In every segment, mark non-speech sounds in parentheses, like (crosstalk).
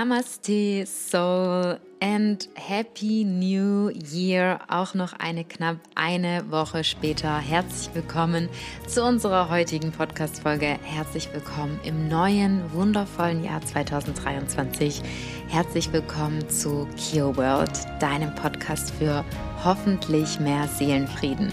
Namaste Soul and Happy New Year. Auch noch eine knapp eine Woche später. Herzlich willkommen zu unserer heutigen Podcast-Folge. Herzlich willkommen im neuen, wundervollen Jahr 2023. Herzlich willkommen zu Kio World, deinem Podcast für hoffentlich mehr Seelenfrieden.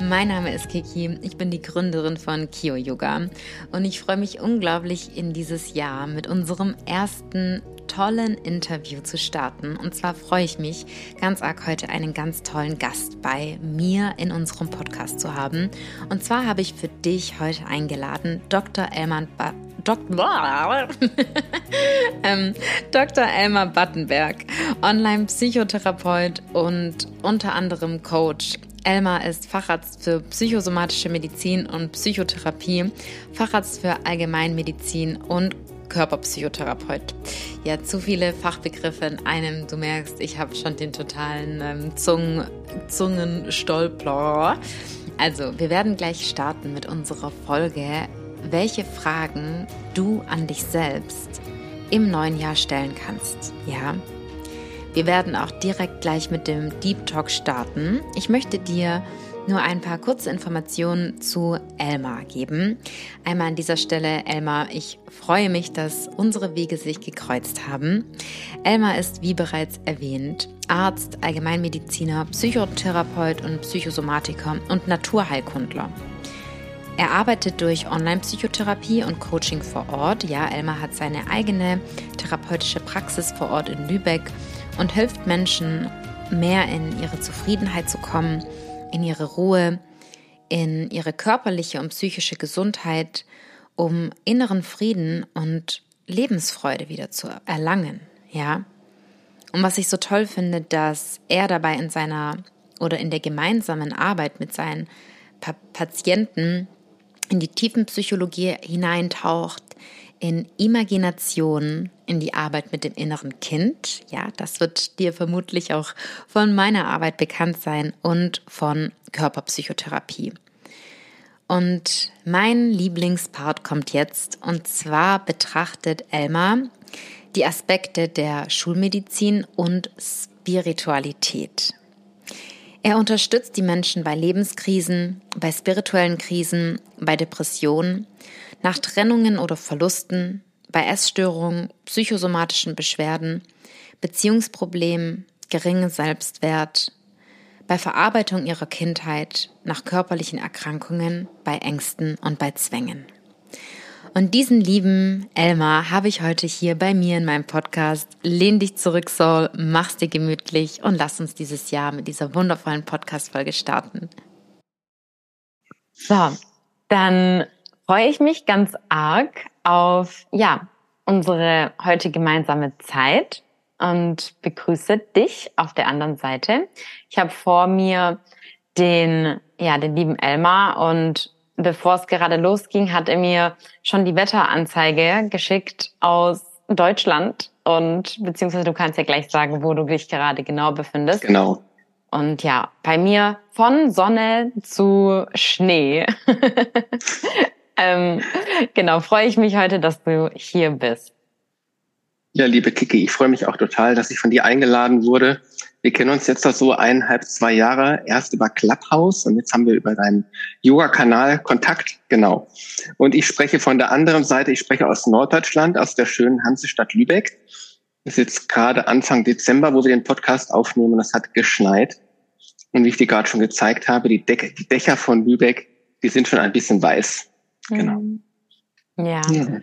Mein Name ist Kiki, ich bin die Gründerin von Kio Yoga und ich freue mich unglaublich in dieses Jahr mit unserem ersten tollen Interview zu starten. Und zwar freue ich mich ganz arg heute einen ganz tollen Gast bei mir in unserem Podcast zu haben. Und zwar habe ich für dich heute eingeladen Dr. Elman ba Dr. (laughs) ähm. Elmar Battenberg, Online-Psychotherapeut und unter anderem Coach Elmar ist Facharzt für psychosomatische Medizin und Psychotherapie, Facharzt für Allgemeinmedizin und Körperpsychotherapeut. Ja, zu viele Fachbegriffe in einem. Du merkst, ich habe schon den totalen ähm, Zungen, Zungenstolper. Also, wir werden gleich starten mit unserer Folge, welche Fragen du an dich selbst im neuen Jahr stellen kannst. Ja, wir werden auch direkt gleich mit dem Deep Talk starten. Ich möchte dir nur ein paar kurze Informationen zu Elmar geben. Einmal an dieser Stelle, Elmar, ich freue mich, dass unsere Wege sich gekreuzt haben. Elmar ist, wie bereits erwähnt, Arzt, Allgemeinmediziner, Psychotherapeut und Psychosomatiker und Naturheilkundler. Er arbeitet durch Online-Psychotherapie und Coaching vor Ort. Ja, Elmar hat seine eigene therapeutische Praxis vor Ort in Lübeck und hilft Menschen, mehr in ihre Zufriedenheit zu kommen, in ihre Ruhe, in ihre körperliche und psychische Gesundheit, um inneren Frieden und Lebensfreude wieder zu erlangen, ja? Und was ich so toll finde, dass er dabei in seiner oder in der gemeinsamen Arbeit mit seinen pa Patienten in die tiefen Psychologie hineintaucht, in Imagination, in die Arbeit mit dem inneren Kind. Ja, das wird dir vermutlich auch von meiner Arbeit bekannt sein und von Körperpsychotherapie. Und mein Lieblingspart kommt jetzt und zwar betrachtet Elmar die Aspekte der Schulmedizin und Spiritualität. Er unterstützt die Menschen bei Lebenskrisen, bei spirituellen Krisen, bei Depressionen nach Trennungen oder Verlusten, bei Essstörungen, psychosomatischen Beschwerden, Beziehungsproblemen, geringem Selbstwert, bei Verarbeitung ihrer Kindheit, nach körperlichen Erkrankungen, bei Ängsten und bei Zwängen. Und diesen lieben Elmar habe ich heute hier bei mir in meinem Podcast. Lehn dich zurück, Soul, mach's dir gemütlich und lass uns dieses Jahr mit dieser wundervollen Podcast-Folge starten. So, dann freue ich mich ganz arg auf, ja, unsere heute gemeinsame Zeit und begrüße dich auf der anderen Seite. Ich habe vor mir den, ja, den lieben Elmar und bevor es gerade losging, hat er mir schon die Wetteranzeige geschickt aus Deutschland und beziehungsweise du kannst ja gleich sagen, wo du dich gerade genau befindest. Genau. Und ja, bei mir von Sonne zu Schnee. (laughs) ähm, genau, freue ich mich heute, dass du hier bist. Ja, liebe Kiki, ich freue mich auch total, dass ich von dir eingeladen wurde. Wir kennen uns jetzt so eineinhalb, zwei Jahre, erst über Clubhouse und jetzt haben wir über deinen Yoga-Kanal Kontakt, genau. Und ich spreche von der anderen Seite, ich spreche aus Norddeutschland, aus der schönen Hansestadt Lübeck. Es ist jetzt gerade Anfang Dezember, wo wir den Podcast aufnehmen und es hat geschneit. Und wie ich dir gerade schon gezeigt habe, die, Decke, die Dächer von Lübeck, die sind schon ein bisschen weiß. Genau. Mhm. Ja. ja.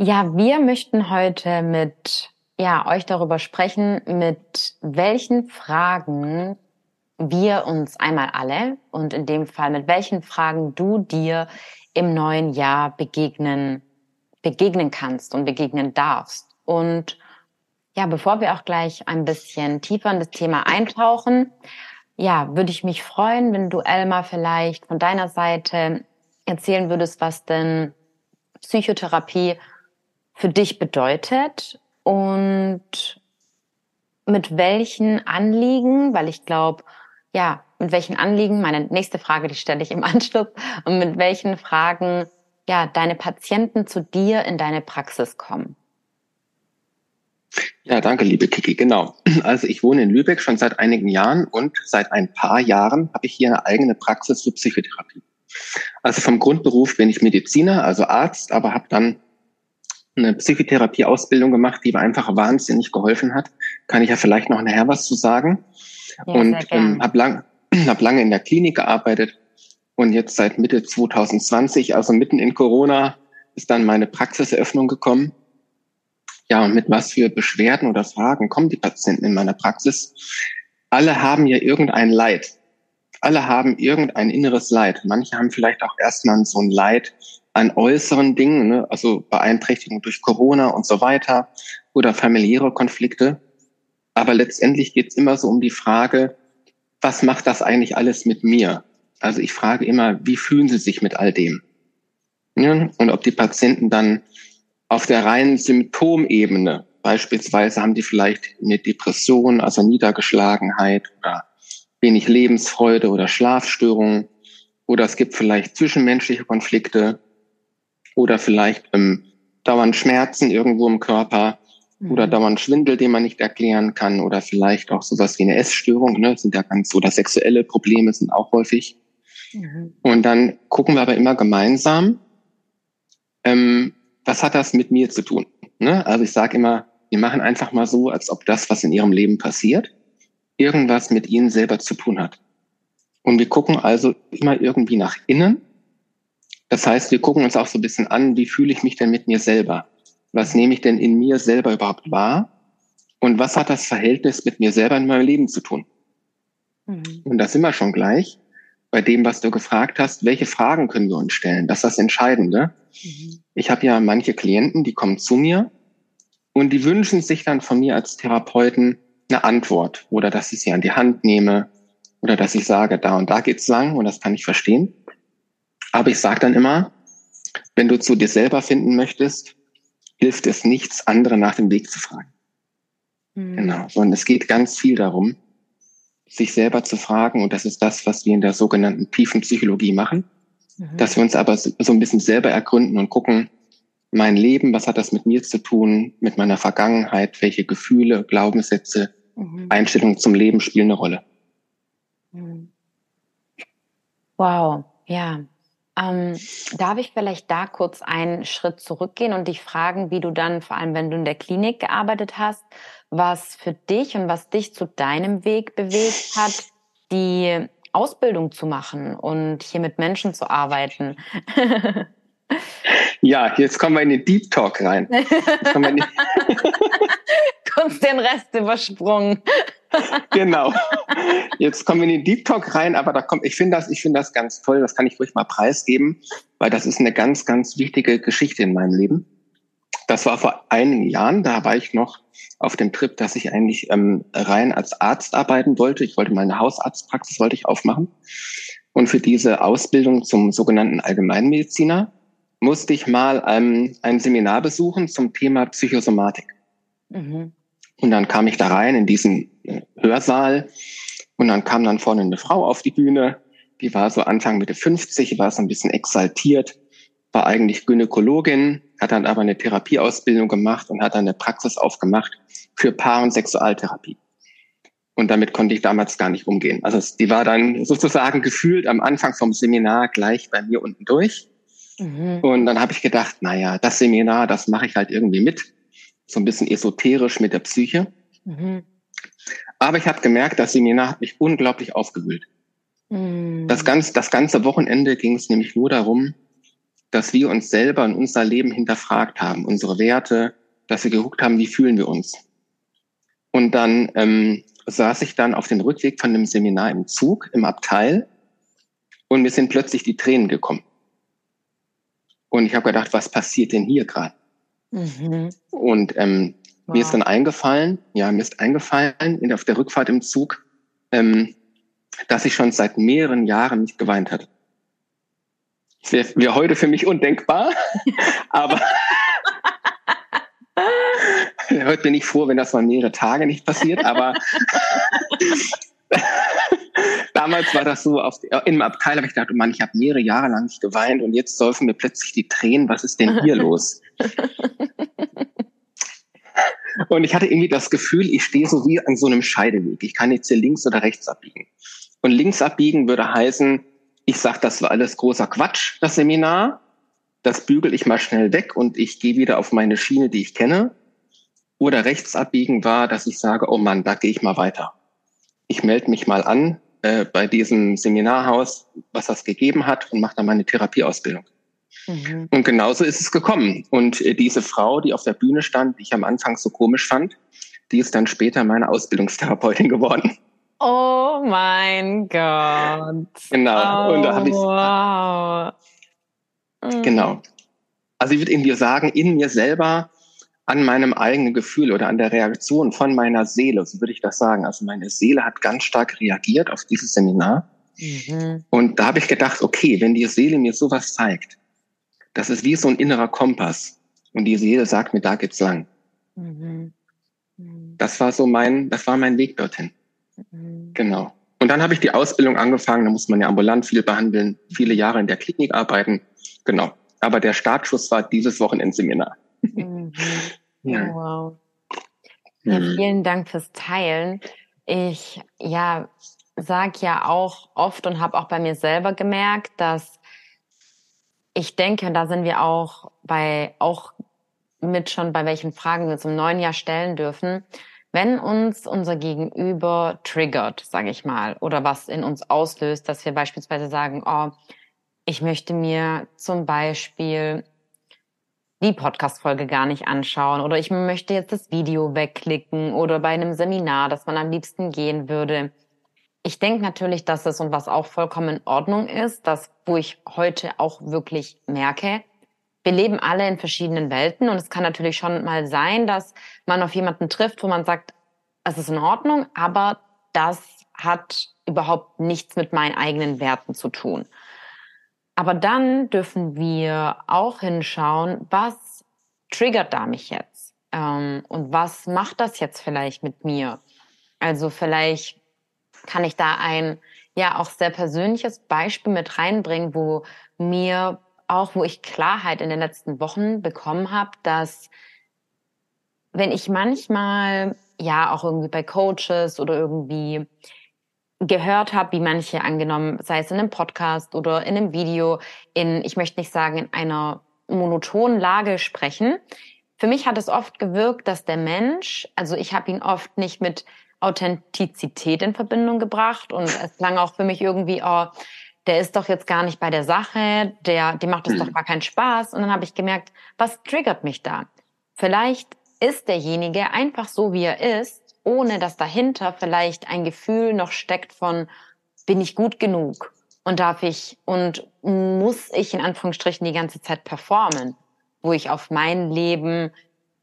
Ja, wir möchten heute mit ja, euch darüber sprechen, mit welchen Fragen wir uns einmal alle und in dem Fall mit welchen Fragen du dir im neuen Jahr begegnen, begegnen kannst und begegnen darfst. Und ja, bevor wir auch gleich ein bisschen tiefer in das Thema eintauchen, ja, würde ich mich freuen, wenn du Elmar vielleicht von deiner Seite erzählen würdest, was denn Psychotherapie für dich bedeutet und mit welchen Anliegen, weil ich glaube, ja, mit welchen Anliegen, meine nächste Frage, die stelle ich im (laughs) Anschluss, und mit welchen Fragen, ja, deine Patienten zu dir in deine Praxis kommen. Ja, danke, liebe Kiki. Genau. (clears throat) Also ich wohne in Lübeck schon seit einigen Jahren und seit ein paar Jahren habe ich hier eine eigene Praxis für Psychotherapie. Also vom Grundberuf bin ich Mediziner, also Arzt, aber habe dann eine Psychotherapie-Ausbildung gemacht, die mir einfach wahnsinnig geholfen hat. Kann ich ja vielleicht noch nachher was zu sagen. Ja, und ähm, habe lang, (clears throat) hab lange in der Klinik gearbeitet und jetzt seit Mitte 2020, also mitten in Corona, ist dann meine Praxiseröffnung gekommen. Ja, und mit was für Beschwerden oder Fragen kommen die Patienten in meiner Praxis? Alle haben ja irgendein Leid. Alle haben irgendein inneres Leid. Manche haben vielleicht auch erstmal so ein Leid an äußeren Dingen, ne? also Beeinträchtigung durch Corona und so weiter oder familiäre Konflikte. Aber letztendlich geht es immer so um die Frage, was macht das eigentlich alles mit mir? Also ich frage immer, wie fühlen Sie sich mit all dem? Ja? Und ob die Patienten dann auf der reinen Symptomebene, beispielsweise haben die vielleicht eine Depression, also Niedergeschlagenheit oder wenig Lebensfreude oder Schlafstörungen, oder es gibt vielleicht zwischenmenschliche Konflikte oder vielleicht ähm, dauernd Schmerzen irgendwo im Körper mhm. oder dauernd Schwindel, den man nicht erklären kann oder vielleicht auch sowas wie eine Essstörung, ne, sind ja ganz oder sexuelle Probleme sind auch häufig. Mhm. Und dann gucken wir aber immer gemeinsam, ähm, was hat das mit mir zu tun? Ne? Also ich sage immer, wir machen einfach mal so, als ob das, was in ihrem Leben passiert, irgendwas mit ihnen selber zu tun hat. Und wir gucken also immer irgendwie nach innen. Das heißt, wir gucken uns auch so ein bisschen an, wie fühle ich mich denn mit mir selber? Was nehme ich denn in mir selber überhaupt wahr? Und was hat das Verhältnis mit mir selber in meinem Leben zu tun? Mhm. Und das immer schon gleich bei dem, was du gefragt hast, welche Fragen können wir uns stellen? Das ist das Entscheidende. Mhm. Ich habe ja manche Klienten, die kommen zu mir und die wünschen sich dann von mir als Therapeuten eine Antwort oder dass ich sie an die Hand nehme oder dass ich sage, da und da geht's lang und das kann ich verstehen. Aber ich sage dann immer, wenn du zu dir selber finden möchtest, hilft es nichts, andere nach dem Weg zu fragen. Mhm. Genau. Und es geht ganz viel darum, sich selber zu fragen, und das ist das, was wir in der sogenannten tiefen Psychologie machen, mhm. dass wir uns aber so ein bisschen selber ergründen und gucken, mein Leben, was hat das mit mir zu tun, mit meiner Vergangenheit, welche Gefühle, Glaubenssätze, mhm. Einstellungen zum Leben spielen eine Rolle. Mhm. Wow, ja. Ähm, darf ich vielleicht da kurz einen Schritt zurückgehen und dich fragen, wie du dann, vor allem wenn du in der Klinik gearbeitet hast, was für dich und was dich zu deinem Weg bewegt hat, die Ausbildung zu machen und hier mit Menschen zu arbeiten? Ja, jetzt kommen wir in den Deep Talk rein. (laughs) Kurz den Rest übersprungen. genau. Jetzt kommen wir in den Deep Talk rein, aber da kommt, ich finde das, ich finde das ganz toll. Das kann ich ruhig mal preisgeben, weil das ist eine ganz, ganz wichtige Geschichte in meinem Leben. Das war vor einigen Jahren, da war ich noch auf dem Trip, dass ich eigentlich ähm, rein als Arzt arbeiten wollte. Ich wollte meine Hausarztpraxis wollte ich aufmachen. Und für diese Ausbildung zum sogenannten Allgemeinmediziner musste ich mal ähm, ein Seminar besuchen zum Thema Psychosomatik. Mhm. Und dann kam ich da rein in diesen äh, Hörsaal und dann kam dann vorne eine Frau auf die Bühne, die war so Anfang Mitte 50, war so ein bisschen exaltiert, war eigentlich Gynäkologin, hat dann aber eine Therapieausbildung gemacht und hat dann eine Praxis aufgemacht für Paar- und Sexualtherapie. Und damit konnte ich damals gar nicht umgehen. Also die war dann sozusagen gefühlt am Anfang vom Seminar gleich bei mir unten durch. Mhm. Und dann habe ich gedacht, naja, das Seminar, das mache ich halt irgendwie mit. So ein bisschen esoterisch mit der Psyche. Mhm. Aber ich habe gemerkt, das Seminar hat mich unglaublich aufgewühlt. Mhm. Das, ganz, das ganze Wochenende ging es nämlich nur darum, dass wir uns selber in unser Leben hinterfragt haben, unsere Werte, dass wir geguckt haben, wie fühlen wir uns. Und dann ähm, saß ich dann auf dem Rückweg von dem Seminar im Zug, im Abteil, und mir sind plötzlich die Tränen gekommen. Und ich habe gedacht, was passiert denn hier gerade? Mhm. Und ähm, wow. mir ist dann eingefallen, ja, mir ist eingefallen in, auf der Rückfahrt im Zug, ähm, dass ich schon seit mehreren Jahren nicht geweint hatte. Das wäre wär heute für mich undenkbar, (laughs) aber heute bin ich froh, wenn das mal mehrere Tage nicht passiert, aber (laughs) (laughs) damals war das so, auf, in einem Abteil habe ich gedacht, oh Mann, ich habe mehrere Jahre lang nicht geweint und jetzt säufen mir plötzlich die Tränen. Was ist denn hier (laughs) los? Und ich hatte irgendwie das Gefühl, ich stehe so wie an so einem Scheideweg. Ich kann jetzt hier links oder rechts abbiegen. Und links abbiegen würde heißen, ich sage, das war alles großer Quatsch, das Seminar. Das bügel ich mal schnell weg und ich gehe wieder auf meine Schiene, die ich kenne. Oder rechts abbiegen war, dass ich sage, oh Mann, da gehe ich mal weiter. Ich melde mich mal an äh, bei diesem Seminarhaus, was das gegeben hat und mache dann meine Therapieausbildung. Mhm. Und genauso ist es gekommen. Und äh, diese Frau, die auf der Bühne stand, die ich am Anfang so komisch fand, die ist dann später meine Ausbildungstherapeutin (laughs) geworden. Oh mein Gott. Genau. Oh, und da habe ich wow. Mhm. Genau. Also ich würde irgendwie sagen, in mir selber an meinem eigenen Gefühl oder an der Reaktion von meiner Seele, so würde ich das sagen. Also meine Seele hat ganz stark reagiert auf dieses Seminar. Mhm. Und da habe ich gedacht, okay, wenn die Seele mir sowas zeigt, das ist wie so ein innerer Kompass. Und die Seele sagt mir, da geht's lang. Mhm. Mhm. Das war so mein, das war mein Weg dorthin. Mhm. Genau. Und dann habe ich die Ausbildung angefangen. Da muss man ja ambulant viel behandeln, viele Jahre in der Klinik arbeiten. Genau. Aber der Startschuss war dieses Wochenendseminar. Mhm. (laughs) ja. Wow. Ja, mhm. vielen Dank fürs Teilen. Ich ja sag ja auch oft und habe auch bei mir selber gemerkt, dass ich denke, und da sind wir auch bei auch mit schon bei welchen Fragen wir im neuen Jahr stellen dürfen, wenn uns unser Gegenüber triggert, sage ich mal, oder was in uns auslöst, dass wir beispielsweise sagen, oh, ich möchte mir zum Beispiel die Podcast-Folge gar nicht anschauen oder ich möchte jetzt das Video wegklicken oder bei einem Seminar, das man am liebsten gehen würde. Ich denke natürlich, dass es und was auch vollkommen in Ordnung ist, das, wo ich heute auch wirklich merke, wir leben alle in verschiedenen Welten und es kann natürlich schon mal sein, dass man auf jemanden trifft, wo man sagt, es ist in Ordnung, aber das hat überhaupt nichts mit meinen eigenen Werten zu tun. Aber dann dürfen wir auch hinschauen, was triggert da mich jetzt? Ähm, und was macht das jetzt vielleicht mit mir? Also vielleicht kann ich da ein ja auch sehr persönliches Beispiel mit reinbringen, wo mir auch, wo ich Klarheit in den letzten Wochen bekommen habe, dass wenn ich manchmal ja auch irgendwie bei Coaches oder irgendwie gehört habe, wie manche angenommen, sei es in einem Podcast oder in einem Video, in, ich möchte nicht sagen, in einer monotonen Lage sprechen. Für mich hat es oft gewirkt, dass der Mensch, also ich habe ihn oft nicht mit Authentizität in Verbindung gebracht und es klang auch für mich irgendwie, oh, der ist doch jetzt gar nicht bei der Sache, der, dem macht es mhm. doch gar keinen Spaß. Und dann habe ich gemerkt, was triggert mich da? Vielleicht ist derjenige einfach so, wie er ist ohne dass dahinter vielleicht ein Gefühl noch steckt von, bin ich gut genug und darf ich und muss ich in Anführungsstrichen die ganze Zeit performen, wo ich auf mein Leben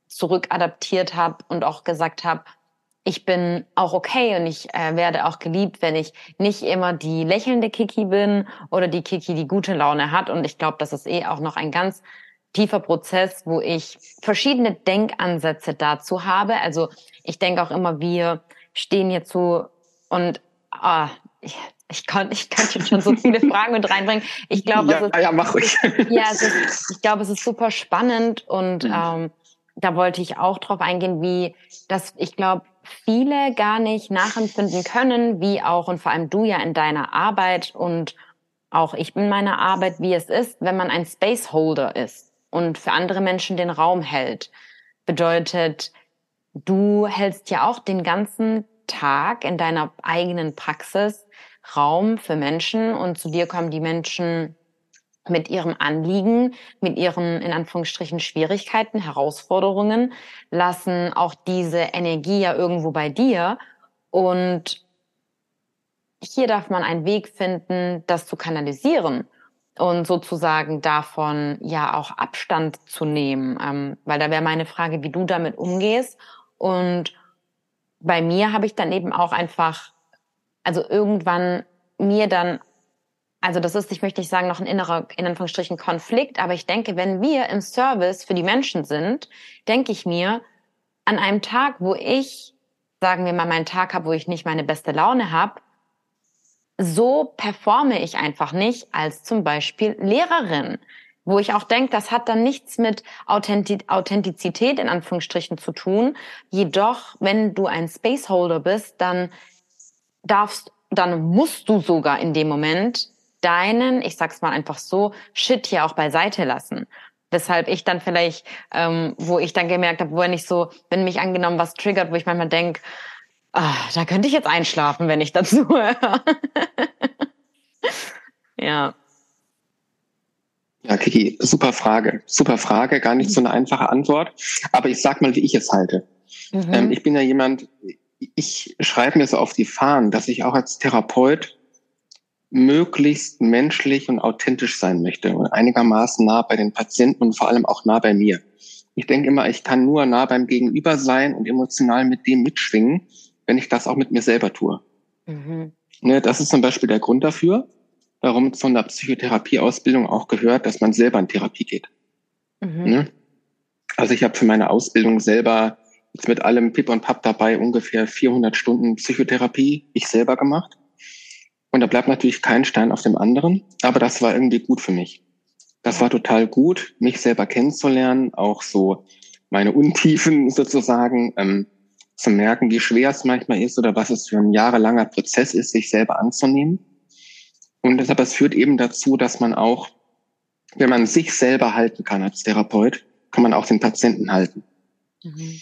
zurückadaptiert habe und auch gesagt habe, ich bin auch okay und ich äh, werde auch geliebt, wenn ich nicht immer die lächelnde Kiki bin oder die Kiki, die gute Laune hat. Und ich glaube, das ist eh auch noch ein ganz tiefer Prozess, wo ich verschiedene Denkansätze dazu habe. Also ich denke auch immer, wir stehen hier zu und ah, ich, ich kann, ich kann schon so viele (laughs) Fragen mit reinbringen. Ich glaube, ja, es ist, ja, mach ruhig. (laughs) Ja, es ist, ich glaube, es ist super spannend und mhm. ähm, da wollte ich auch drauf eingehen, wie das, ich glaube, viele gar nicht nachempfinden können, wie auch und vor allem du ja in deiner Arbeit und auch ich in meiner Arbeit, wie es ist, wenn man ein Spaceholder ist und für andere Menschen den Raum hält. Bedeutet, du hältst ja auch den ganzen Tag in deiner eigenen Praxis Raum für Menschen und zu dir kommen die Menschen mit ihrem Anliegen, mit ihren in Anführungsstrichen Schwierigkeiten, Herausforderungen, lassen auch diese Energie ja irgendwo bei dir und hier darf man einen Weg finden, das zu kanalisieren und sozusagen davon ja auch Abstand zu nehmen. Ähm, weil da wäre meine Frage, wie du damit umgehst. Und bei mir habe ich dann eben auch einfach, also irgendwann mir dann, also das ist, ich möchte nicht sagen, noch ein innerer, in Anführungsstrichen, Konflikt, aber ich denke, wenn wir im Service für die Menschen sind, denke ich mir, an einem Tag, wo ich, sagen wir mal, meinen Tag habe, wo ich nicht meine beste Laune habe, so performe ich einfach nicht als zum Beispiel Lehrerin. wo ich auch denke, das hat dann nichts mit Authentizität in Anführungsstrichen zu tun. Jedoch, wenn du ein Spaceholder bist, dann darfst, dann musst du sogar in dem Moment deinen, ich sag's mal einfach so, Shit hier auch beiseite lassen. Weshalb ich dann vielleicht, ähm, wo ich dann gemerkt habe, wo wenn ich so, wenn mich angenommen was triggert, wo ich manchmal denk, ah, da könnte ich jetzt einschlafen, wenn ich dazu (laughs) höre. ja. Ja, Kiki, super Frage. Super Frage, gar nicht so eine einfache Antwort. Aber ich sag mal, wie ich es halte. Mhm. Ähm, ich bin ja jemand, ich schreibe mir so auf die Fahnen, dass ich auch als Therapeut möglichst menschlich und authentisch sein möchte und einigermaßen nah bei den Patienten und vor allem auch nah bei mir. Ich denke immer, ich kann nur nah beim Gegenüber sein und emotional mit dem mitschwingen, wenn ich das auch mit mir selber tue. Mhm. Ne, das ist zum Beispiel der Grund dafür, warum zu einer Psychotherapieausbildung auch gehört, dass man selber in Therapie geht. Mhm. Ne? Also ich habe für meine Ausbildung selber jetzt mit allem Pip und Pap dabei ungefähr 400 Stunden Psychotherapie ich selber gemacht. Und da bleibt natürlich kein Stein auf dem anderen, aber das war irgendwie gut für mich. Das war total gut, mich selber kennenzulernen, auch so meine Untiefen sozusagen ähm, zu merken, wie schwer es manchmal ist oder was es für ein jahrelanger Prozess ist, sich selber anzunehmen. Und deshalb, es führt eben dazu, dass man auch, wenn man sich selber halten kann als Therapeut, kann man auch den Patienten halten. Mhm.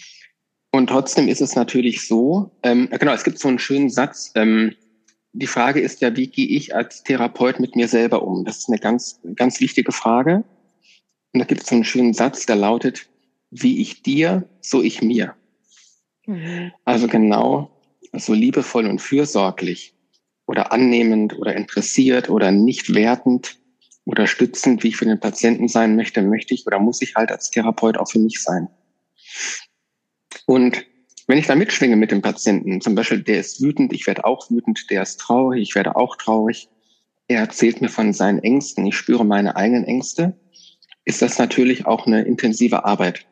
Und trotzdem ist es natürlich so, ähm, genau, es gibt so einen schönen Satz, ähm, die Frage ist ja, wie gehe ich als Therapeut mit mir selber um? Das ist eine ganz, ganz wichtige Frage. Und da gibt es so einen schönen Satz, der lautet, wie ich dir, so ich mir. Mhm. Also genau, so liebevoll und fürsorglich oder annehmend oder interessiert oder nicht wertend oder stützend, wie ich für den Patienten sein möchte, möchte ich oder muss ich halt als Therapeut auch für mich sein. Und wenn ich da mitschwinge mit dem Patienten, zum Beispiel, der ist wütend, ich werde auch wütend, der ist traurig, ich werde auch traurig, er erzählt mir von seinen Ängsten, ich spüre meine eigenen Ängste, ist das natürlich auch eine intensive Arbeit.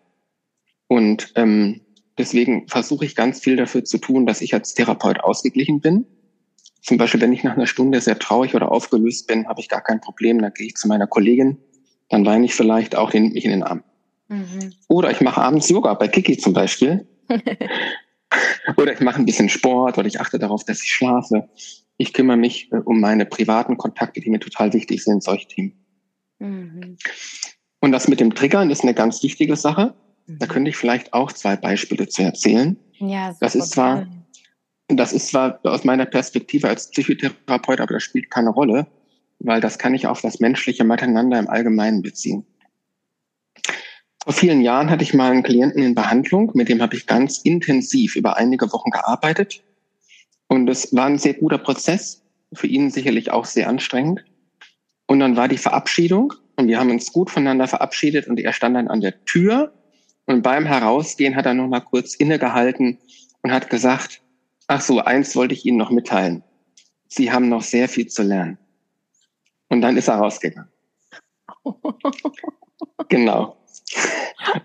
Und ähm, deswegen versuche ich ganz viel dafür zu tun, dass ich als Therapeut ausgeglichen bin. Zum Beispiel, wenn ich nach einer Stunde sehr traurig oder aufgelöst bin, habe ich gar kein Problem, dann gehe ich zu meiner Kollegin, dann weine ich vielleicht auch, den mich in den Arm. Mhm. Oder ich mache abends Yoga, bei Kiki zum Beispiel. (laughs) oder ich mache ein bisschen Sport oder ich achte darauf, dass ich schlafe. Ich kümmere mich äh, um meine privaten Kontakte, die mir total wichtig sind, solche Themen. Mhm. Und das mit dem Triggern ist eine ganz wichtige Sache. Da könnte ich vielleicht auch zwei Beispiele zu erzählen. Ja, das ist zwar, das ist zwar aus meiner Perspektive als Psychotherapeut, aber das spielt keine Rolle, weil das kann ich auf das menschliche Miteinander im Allgemeinen beziehen. Vor vielen Jahren hatte ich mal einen Klienten in Behandlung, mit dem habe ich ganz intensiv über einige Wochen gearbeitet. Und es war ein sehr guter Prozess, für ihn sicherlich auch sehr anstrengend. Und dann war die Verabschiedung und wir haben uns gut voneinander verabschiedet und er stand dann an der Tür und beim Herausgehen hat er noch mal kurz innegehalten und hat gesagt, ach so, eins wollte ich Ihnen noch mitteilen. Sie haben noch sehr viel zu lernen. Und dann ist er rausgegangen. (laughs) genau.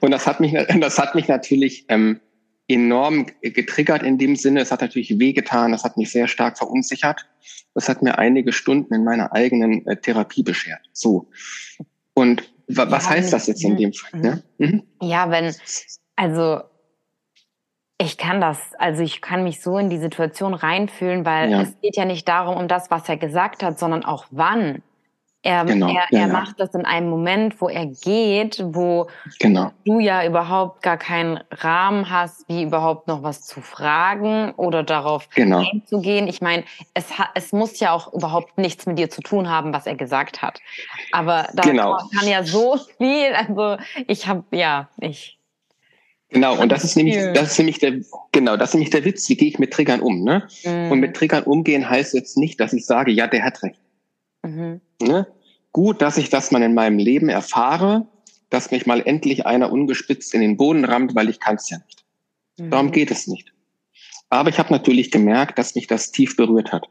Und das hat mich, das hat mich natürlich ähm, enorm getriggert in dem Sinne. Es hat natürlich wehgetan, das hat mich sehr stark verunsichert. Das hat mir einige Stunden in meiner eigenen äh, Therapie beschert. So. Und was ja, heißt das jetzt in dem Fall? Ne? Mhm. Ja, wenn, also ich kann das, also ich kann mich so in die Situation reinfühlen, weil ja. es geht ja nicht darum, um das, was er gesagt hat, sondern auch wann. Er, genau, er, ja, er macht das in einem Moment, wo er geht, wo genau. du ja überhaupt gar keinen Rahmen hast, wie überhaupt noch was zu fragen oder darauf genau. einzugehen. Ich meine, es, es muss ja auch überhaupt nichts mit dir zu tun haben, was er gesagt hat. Aber da genau. kann ja so viel. Also ich habe ja, ich Genau, und das ist nämlich, das ist nämlich der, genau, das ist nämlich der Witz. Wie gehe ich mit Triggern um, ne? Mhm. Und mit Triggern umgehen heißt jetzt nicht, dass ich sage, ja, der hat recht. Mhm. Ne? Gut, dass ich das mal in meinem Leben erfahre, dass mich mal endlich einer ungespitzt in den Boden rammt, weil ich kann es ja nicht. Mhm. Darum geht es nicht. Aber ich habe natürlich gemerkt, dass mich das tief berührt hat.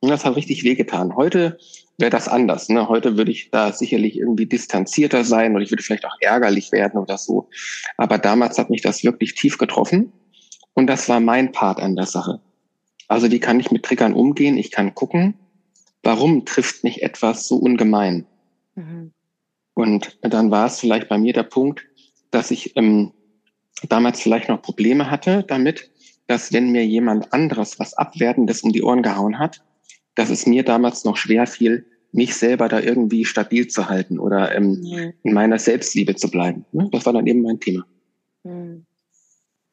Und das hat richtig wehgetan. Heute wäre das anders. Ne? Heute würde ich da sicherlich irgendwie distanzierter sein oder ich würde vielleicht auch ärgerlich werden oder so. Aber damals hat mich das wirklich tief getroffen. Und das war mein Part an der Sache. Also wie kann ich mit Triggern umgehen? Ich kann gucken, warum trifft mich etwas so ungemein? Mhm. Und dann war es vielleicht bei mir der Punkt, dass ich ähm, damals vielleicht noch Probleme hatte damit, dass wenn mir jemand anderes was Abwertendes um die Ohren gehauen hat, dass es mir damals noch schwer fiel, mich selber da irgendwie stabil zu halten oder ähm, mhm. in meiner Selbstliebe zu bleiben. Ne? Das war dann eben mein Thema. Mhm.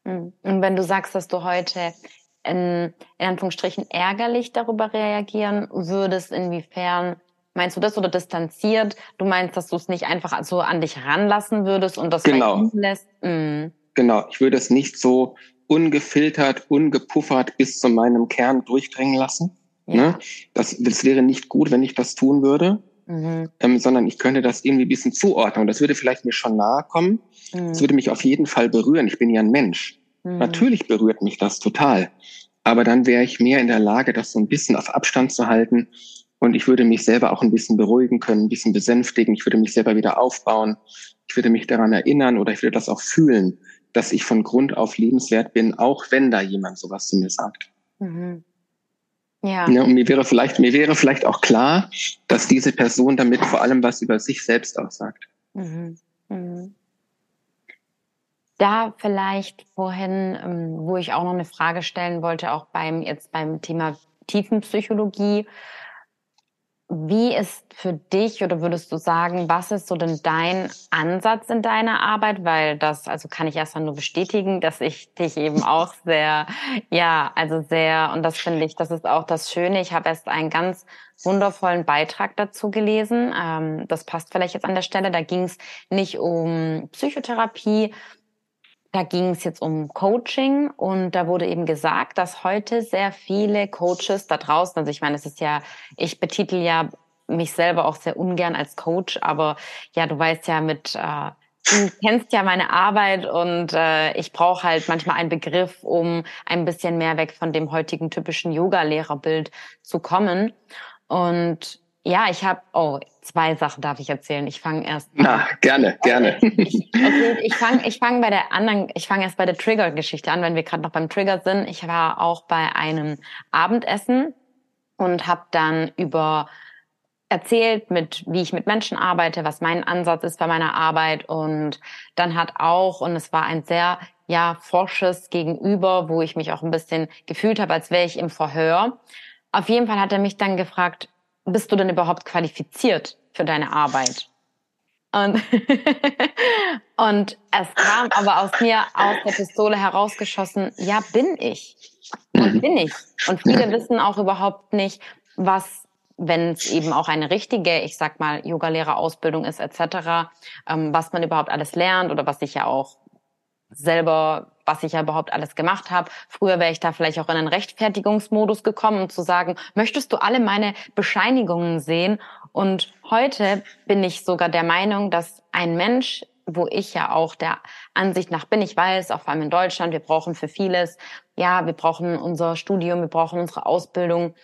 mhm. Und wenn du sagst, dass du heute in, in Anführungsstrichen ärgerlich darüber reagieren würdest, inwiefern meinst du das oder distanziert? Du meinst, dass du es nicht einfach so an dich ranlassen würdest und das genau. lässt? Mhm. Genau, ich würde es nicht so ungefiltert, ungepuffert bis zu meinem Kern durchdringen lassen. Ja. Ne? Das, das wäre nicht gut, wenn ich das tun würde, mhm. ähm, sondern ich könnte das irgendwie ein bisschen zuordnen. Das würde vielleicht mir schon nahe kommen. Mhm. Das würde mich auf jeden Fall berühren. Ich bin ja ein Mensch. Mhm. Natürlich berührt mich das total. Aber dann wäre ich mehr in der Lage, das so ein bisschen auf Abstand zu halten. Und ich würde mich selber auch ein bisschen beruhigen können, ein bisschen besänftigen. Ich würde mich selber wieder aufbauen. Ich würde mich daran erinnern oder ich würde das auch fühlen, dass ich von Grund auf liebenswert bin, auch wenn da jemand sowas zu mir sagt. Mhm. Ja. ja. Und mir wäre vielleicht, mir wäre vielleicht auch klar, dass diese Person damit vor allem was über sich selbst aussagt. Mhm. Mhm. Da vielleicht vorhin, ähm, wo ich auch noch eine Frage stellen wollte, auch beim jetzt beim Thema Tiefenpsychologie. Wie ist für dich oder würdest du sagen, was ist so denn dein Ansatz in deiner Arbeit? Weil das, also kann ich erstmal nur bestätigen, dass ich dich eben (laughs) auch sehr, ja, also sehr, und das finde ich, das ist auch das Schöne. Ich habe erst einen ganz wundervollen Beitrag dazu gelesen. Ähm, das passt vielleicht jetzt an der Stelle. Da ging es nicht um Psychotherapie, da ging es jetzt um Coaching und da wurde eben gesagt, dass heute sehr viele Coaches da draußen, also ich meine, es ist ja, ich betitel ja mich selber auch sehr ungern als Coach, aber ja, du weißt ja mit, äh, du kennst ja meine Arbeit und äh, ich brauche halt manchmal einen Begriff, um ein bisschen mehr weg von dem heutigen typischen Yoga-Lehrerbild zu kommen. Und ja, ich habe, oh, zwei Sachen darf ich erzählen. Ich fange erst. Na, gerne, gerne. Ich, (laughs) okay, ich fange ich fang bei der anderen, ich fange erst bei der Trigger-Geschichte an, wenn wir gerade noch beim Trigger sind. Ich war auch bei einem Abendessen und habe dann über erzählt, mit wie ich mit Menschen arbeite, was mein Ansatz ist bei meiner Arbeit und dann hat auch und es war ein sehr ja forsches Gegenüber, wo ich mich auch ein bisschen gefühlt habe, als wäre ich im Verhör. Auf jeden Fall hat er mich dann gefragt, bist du denn überhaupt qualifiziert für deine Arbeit? Und, (laughs) und es kam aber aus mir aus der Pistole herausgeschossen, ja, bin ich. Und mhm. bin ich. Und viele wissen auch überhaupt nicht, was, wenn es eben auch eine richtige, ich sag mal, Yogalehrerausbildung ist, etc., ähm, was man überhaupt alles lernt oder was ich ja auch selber, was ich ja überhaupt alles gemacht habe. Früher wäre ich da vielleicht auch in einen Rechtfertigungsmodus gekommen, um zu sagen, möchtest du alle meine Bescheinigungen sehen? Und heute bin ich sogar der Meinung, dass ein Mensch, wo ich ja auch der Ansicht nach bin, ich weiß, auch vor allem in Deutschland, wir brauchen für vieles, ja, wir brauchen unser Studium, wir brauchen unsere Ausbildung.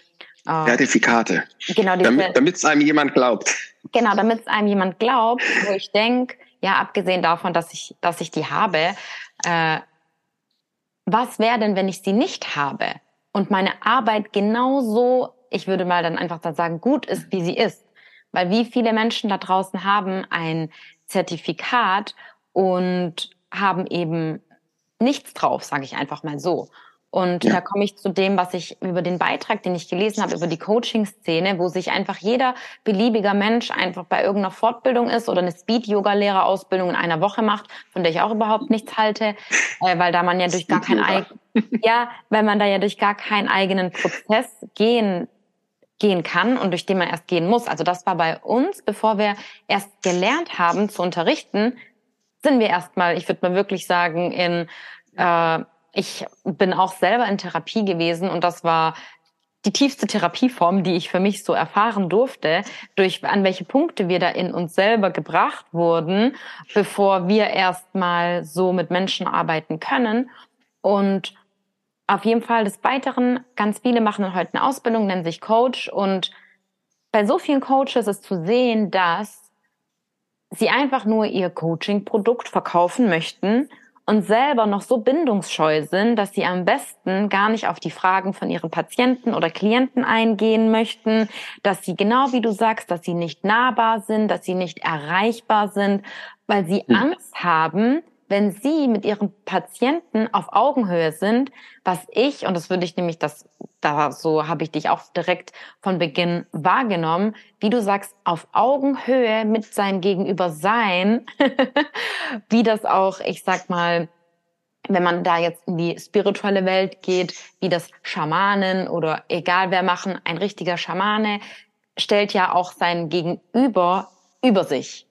Äh, Zertifikate. Genau, damit es einem jemand glaubt. Genau, damit es einem jemand glaubt, wo ich denke, ja, abgesehen davon, dass ich, dass ich die habe, äh, was wäre denn, wenn ich sie nicht habe und meine Arbeit genauso, ich würde mal dann einfach dann sagen, gut ist, wie sie ist. Weil wie viele Menschen da draußen haben ein Zertifikat und haben eben nichts drauf, sage ich einfach mal so. Und ja. da komme ich zu dem, was ich über den Beitrag, den ich gelesen habe, über die Coaching-Szene, wo sich einfach jeder beliebiger Mensch einfach bei irgendeiner Fortbildung ist oder eine Speed-Yoga-Lehrerausbildung in einer Woche macht, von der ich auch überhaupt nichts halte, äh, weil da man ja durch gar keinen ja, weil man da ja durch gar keinen eigenen Prozess gehen gehen kann und durch den man erst gehen muss. Also das war bei uns, bevor wir erst gelernt haben zu unterrichten, sind wir erstmal, ich würde mal wirklich sagen, in äh, ich bin auch selber in Therapie gewesen und das war die tiefste Therapieform, die ich für mich so erfahren durfte, durch an welche Punkte wir da in uns selber gebracht wurden, bevor wir erstmal so mit Menschen arbeiten können. Und auf jeden Fall des Weiteren, ganz viele machen heute eine Ausbildung, nennen sich Coach und bei so vielen Coaches ist zu sehen, dass sie einfach nur ihr Coaching-Produkt verkaufen möchten und selber noch so bindungsscheu sind, dass sie am besten gar nicht auf die Fragen von ihren Patienten oder Klienten eingehen möchten, dass sie genau wie du sagst, dass sie nicht nahbar sind, dass sie nicht erreichbar sind, weil sie hm. Angst haben, wenn Sie mit Ihren Patienten auf Augenhöhe sind, was ich, und das würde ich nämlich, das, da so habe ich dich auch direkt von Beginn wahrgenommen, wie du sagst, auf Augenhöhe mit seinem Gegenüber sein, (laughs) wie das auch, ich sag mal, wenn man da jetzt in die spirituelle Welt geht, wie das Schamanen oder egal wer machen, ein richtiger Schamane stellt ja auch sein Gegenüber über sich.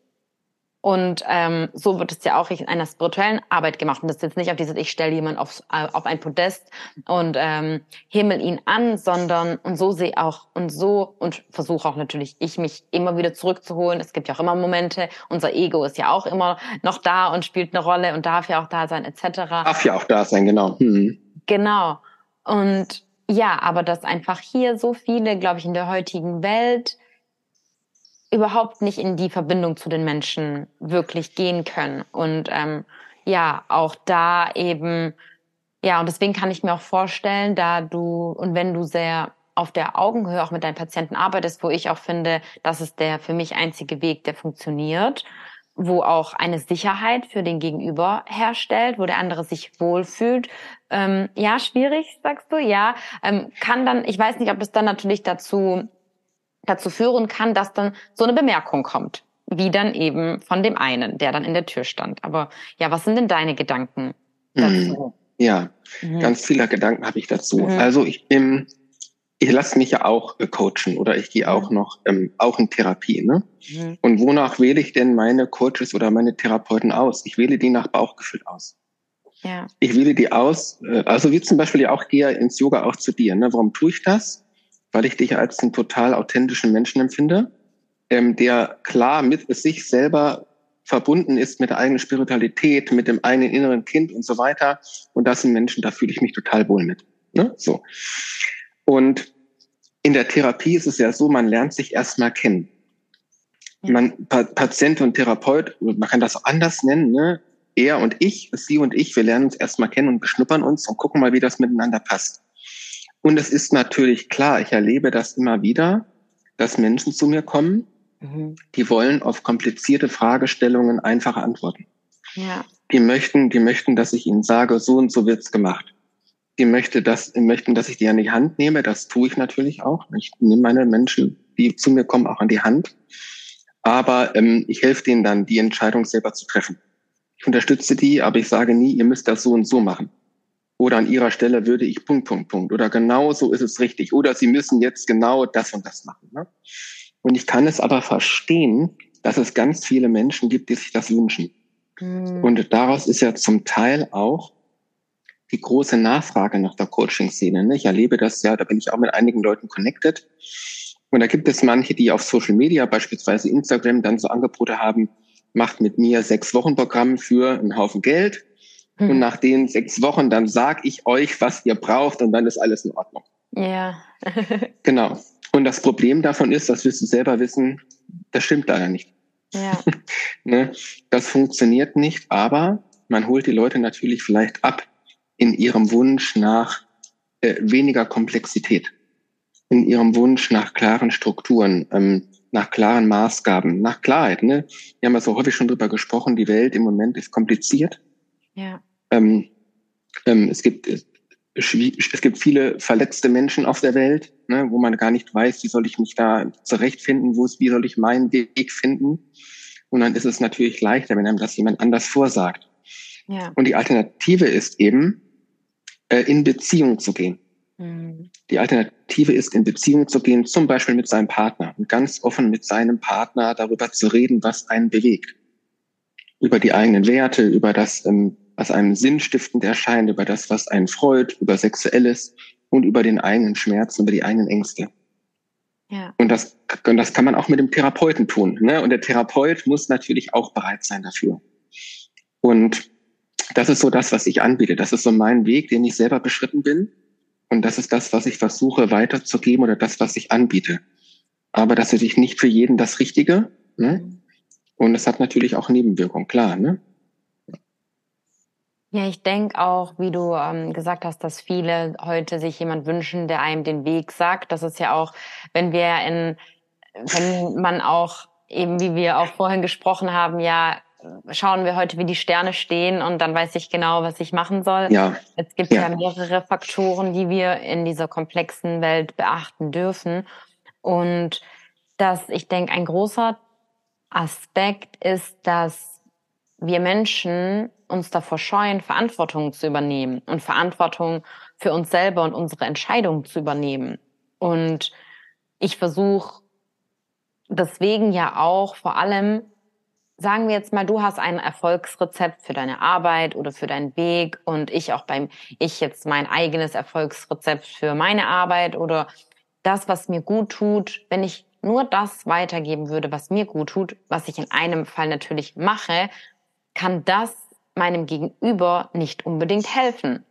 Und ähm, so wird es ja auch in einer spirituellen Arbeit gemacht. Und das ist jetzt nicht auf dieses, ich stelle jemanden auf, äh, auf ein Podest und ähm, himmel ihn an, sondern und so sehe auch und so und versuche auch natürlich ich mich immer wieder zurückzuholen. Es gibt ja auch immer Momente, unser Ego ist ja auch immer noch da und spielt eine Rolle und darf ja auch da sein, etc. Darf ja auch da sein, genau. Hm. Genau. Und ja, aber dass einfach hier so viele, glaube ich, in der heutigen Welt überhaupt nicht in die Verbindung zu den Menschen wirklich gehen können. Und ähm, ja, auch da eben, ja, und deswegen kann ich mir auch vorstellen, da du und wenn du sehr auf der Augenhöhe auch mit deinen Patienten arbeitest, wo ich auch finde, das ist der für mich einzige Weg, der funktioniert, wo auch eine Sicherheit für den Gegenüber herstellt, wo der andere sich wohlfühlt. Ähm, ja, schwierig, sagst du, ja. Ähm, kann dann, ich weiß nicht, ob es dann natürlich dazu dazu führen kann, dass dann so eine Bemerkung kommt, wie dann eben von dem einen, der dann in der Tür stand. Aber ja, was sind denn deine Gedanken dazu? Ja, mhm. ganz viele Gedanken habe ich dazu. Mhm. Also ich bin, ich lasse mich ja auch äh, coachen oder ich gehe auch mhm. noch ähm, auch in Therapie. Ne? Mhm. Und wonach wähle ich denn meine Coaches oder meine Therapeuten aus? Ich wähle die nach Bauchgefühl aus. Ja. Ich wähle die aus, äh, also wie zum Beispiel ja auch gehe ins Yoga auch zu dir. Ne? Warum tue ich das? Weil ich dich als einen total authentischen Menschen empfinde, ähm, der klar mit sich selber verbunden ist mit der eigenen Spiritualität, mit dem eigenen inneren Kind und so weiter. Und das sind Menschen, da fühle ich mich total wohl mit. Ne? So. Und in der Therapie ist es ja so, man lernt sich erstmal kennen. Man, pa Patient und Therapeut, man kann das auch anders nennen, ne? Er und ich, sie und ich, wir lernen uns erstmal kennen und beschnuppern uns und gucken mal, wie das miteinander passt. Und es ist natürlich klar, ich erlebe das immer wieder, dass Menschen zu mir kommen, mhm. die wollen auf komplizierte Fragestellungen einfache Antworten. Ja. Die möchten, die möchten, dass ich ihnen sage, so und so wird's gemacht. Die möchte das, die möchten, dass ich die an die Hand nehme. Das tue ich natürlich auch. Ich nehme meine Menschen, die zu mir kommen, auch an die Hand. Aber ähm, ich helfe denen dann, die Entscheidung selber zu treffen. Ich unterstütze die, aber ich sage nie, ihr müsst das so und so machen. Oder an ihrer Stelle würde ich Punkt, Punkt, Punkt. Oder genau so ist es richtig. Oder sie müssen jetzt genau das und das machen. Ne? Und ich kann es aber verstehen, dass es ganz viele Menschen gibt, die sich das wünschen. Mhm. Und daraus ist ja zum Teil auch die große Nachfrage nach der Coaching-Szene. Ne? Ich erlebe das ja, da bin ich auch mit einigen Leuten connected. Und da gibt es manche, die auf Social Media, beispielsweise Instagram, dann so Angebote haben, macht mit mir sechs Wochen Programm für einen Haufen Geld und hm. nach den sechs Wochen, dann sag ich euch, was ihr braucht und dann ist alles in Ordnung. Ja. (laughs) genau. Und das Problem davon ist, das wirst du selber wissen, das stimmt leider nicht. Ja. (laughs) ne? Das funktioniert nicht, aber man holt die Leute natürlich vielleicht ab in ihrem Wunsch nach äh, weniger Komplexität, in ihrem Wunsch nach klaren Strukturen, ähm, nach klaren Maßgaben, nach Klarheit. Ne? Wir haben ja so häufig schon drüber gesprochen, die Welt im Moment ist kompliziert. Ja. Ähm, ähm, es gibt es gibt viele verletzte Menschen auf der Welt, ne, wo man gar nicht weiß, wie soll ich mich da zurechtfinden, wo ist, wie soll ich meinen Weg finden. Und dann ist es natürlich leichter, wenn einem das jemand anders vorsagt. Ja. Und die Alternative ist eben, äh, in Beziehung zu gehen. Mhm. Die Alternative ist, in Beziehung zu gehen, zum Beispiel mit seinem Partner und ganz offen mit seinem Partner darüber zu reden, was einen bewegt. Über die eigenen Werte, über das, ähm, was einem sinnstiftend erscheint, über das, was einen freut, über Sexuelles und über den eigenen Schmerz, über die eigenen Ängste. Ja. Und das, und das kann man auch mit dem Therapeuten tun. Ne? Und der Therapeut muss natürlich auch bereit sein dafür. Und das ist so das, was ich anbiete. Das ist so mein Weg, den ich selber beschritten bin. Und das ist das, was ich versuche weiterzugeben oder das, was ich anbiete. Aber das ist nicht für jeden das Richtige. Ne? Mhm. Und es hat natürlich auch Nebenwirkungen, klar. Ne? Ja, ich denke auch, wie du ähm, gesagt hast, dass viele heute sich jemand wünschen, der einem den Weg sagt. Das ist ja auch, wenn wir in, wenn man auch eben, wie wir auch vorhin gesprochen haben, ja, schauen wir heute, wie die Sterne stehen und dann weiß ich genau, was ich machen soll. Ja. Es gibt ja, ja mehrere Faktoren, die wir in dieser komplexen Welt beachten dürfen. Und dass ich denke, ein großer Aspekt ist, dass wir Menschen uns davor scheuen, Verantwortung zu übernehmen und Verantwortung für uns selber und unsere Entscheidungen zu übernehmen. Und ich versuche deswegen ja auch vor allem, sagen wir jetzt mal, du hast ein Erfolgsrezept für deine Arbeit oder für deinen Weg und ich auch beim, ich jetzt mein eigenes Erfolgsrezept für meine Arbeit oder das, was mir gut tut, wenn ich nur das weitergeben würde, was mir gut tut, was ich in einem Fall natürlich mache, kann das meinem Gegenüber nicht unbedingt helfen.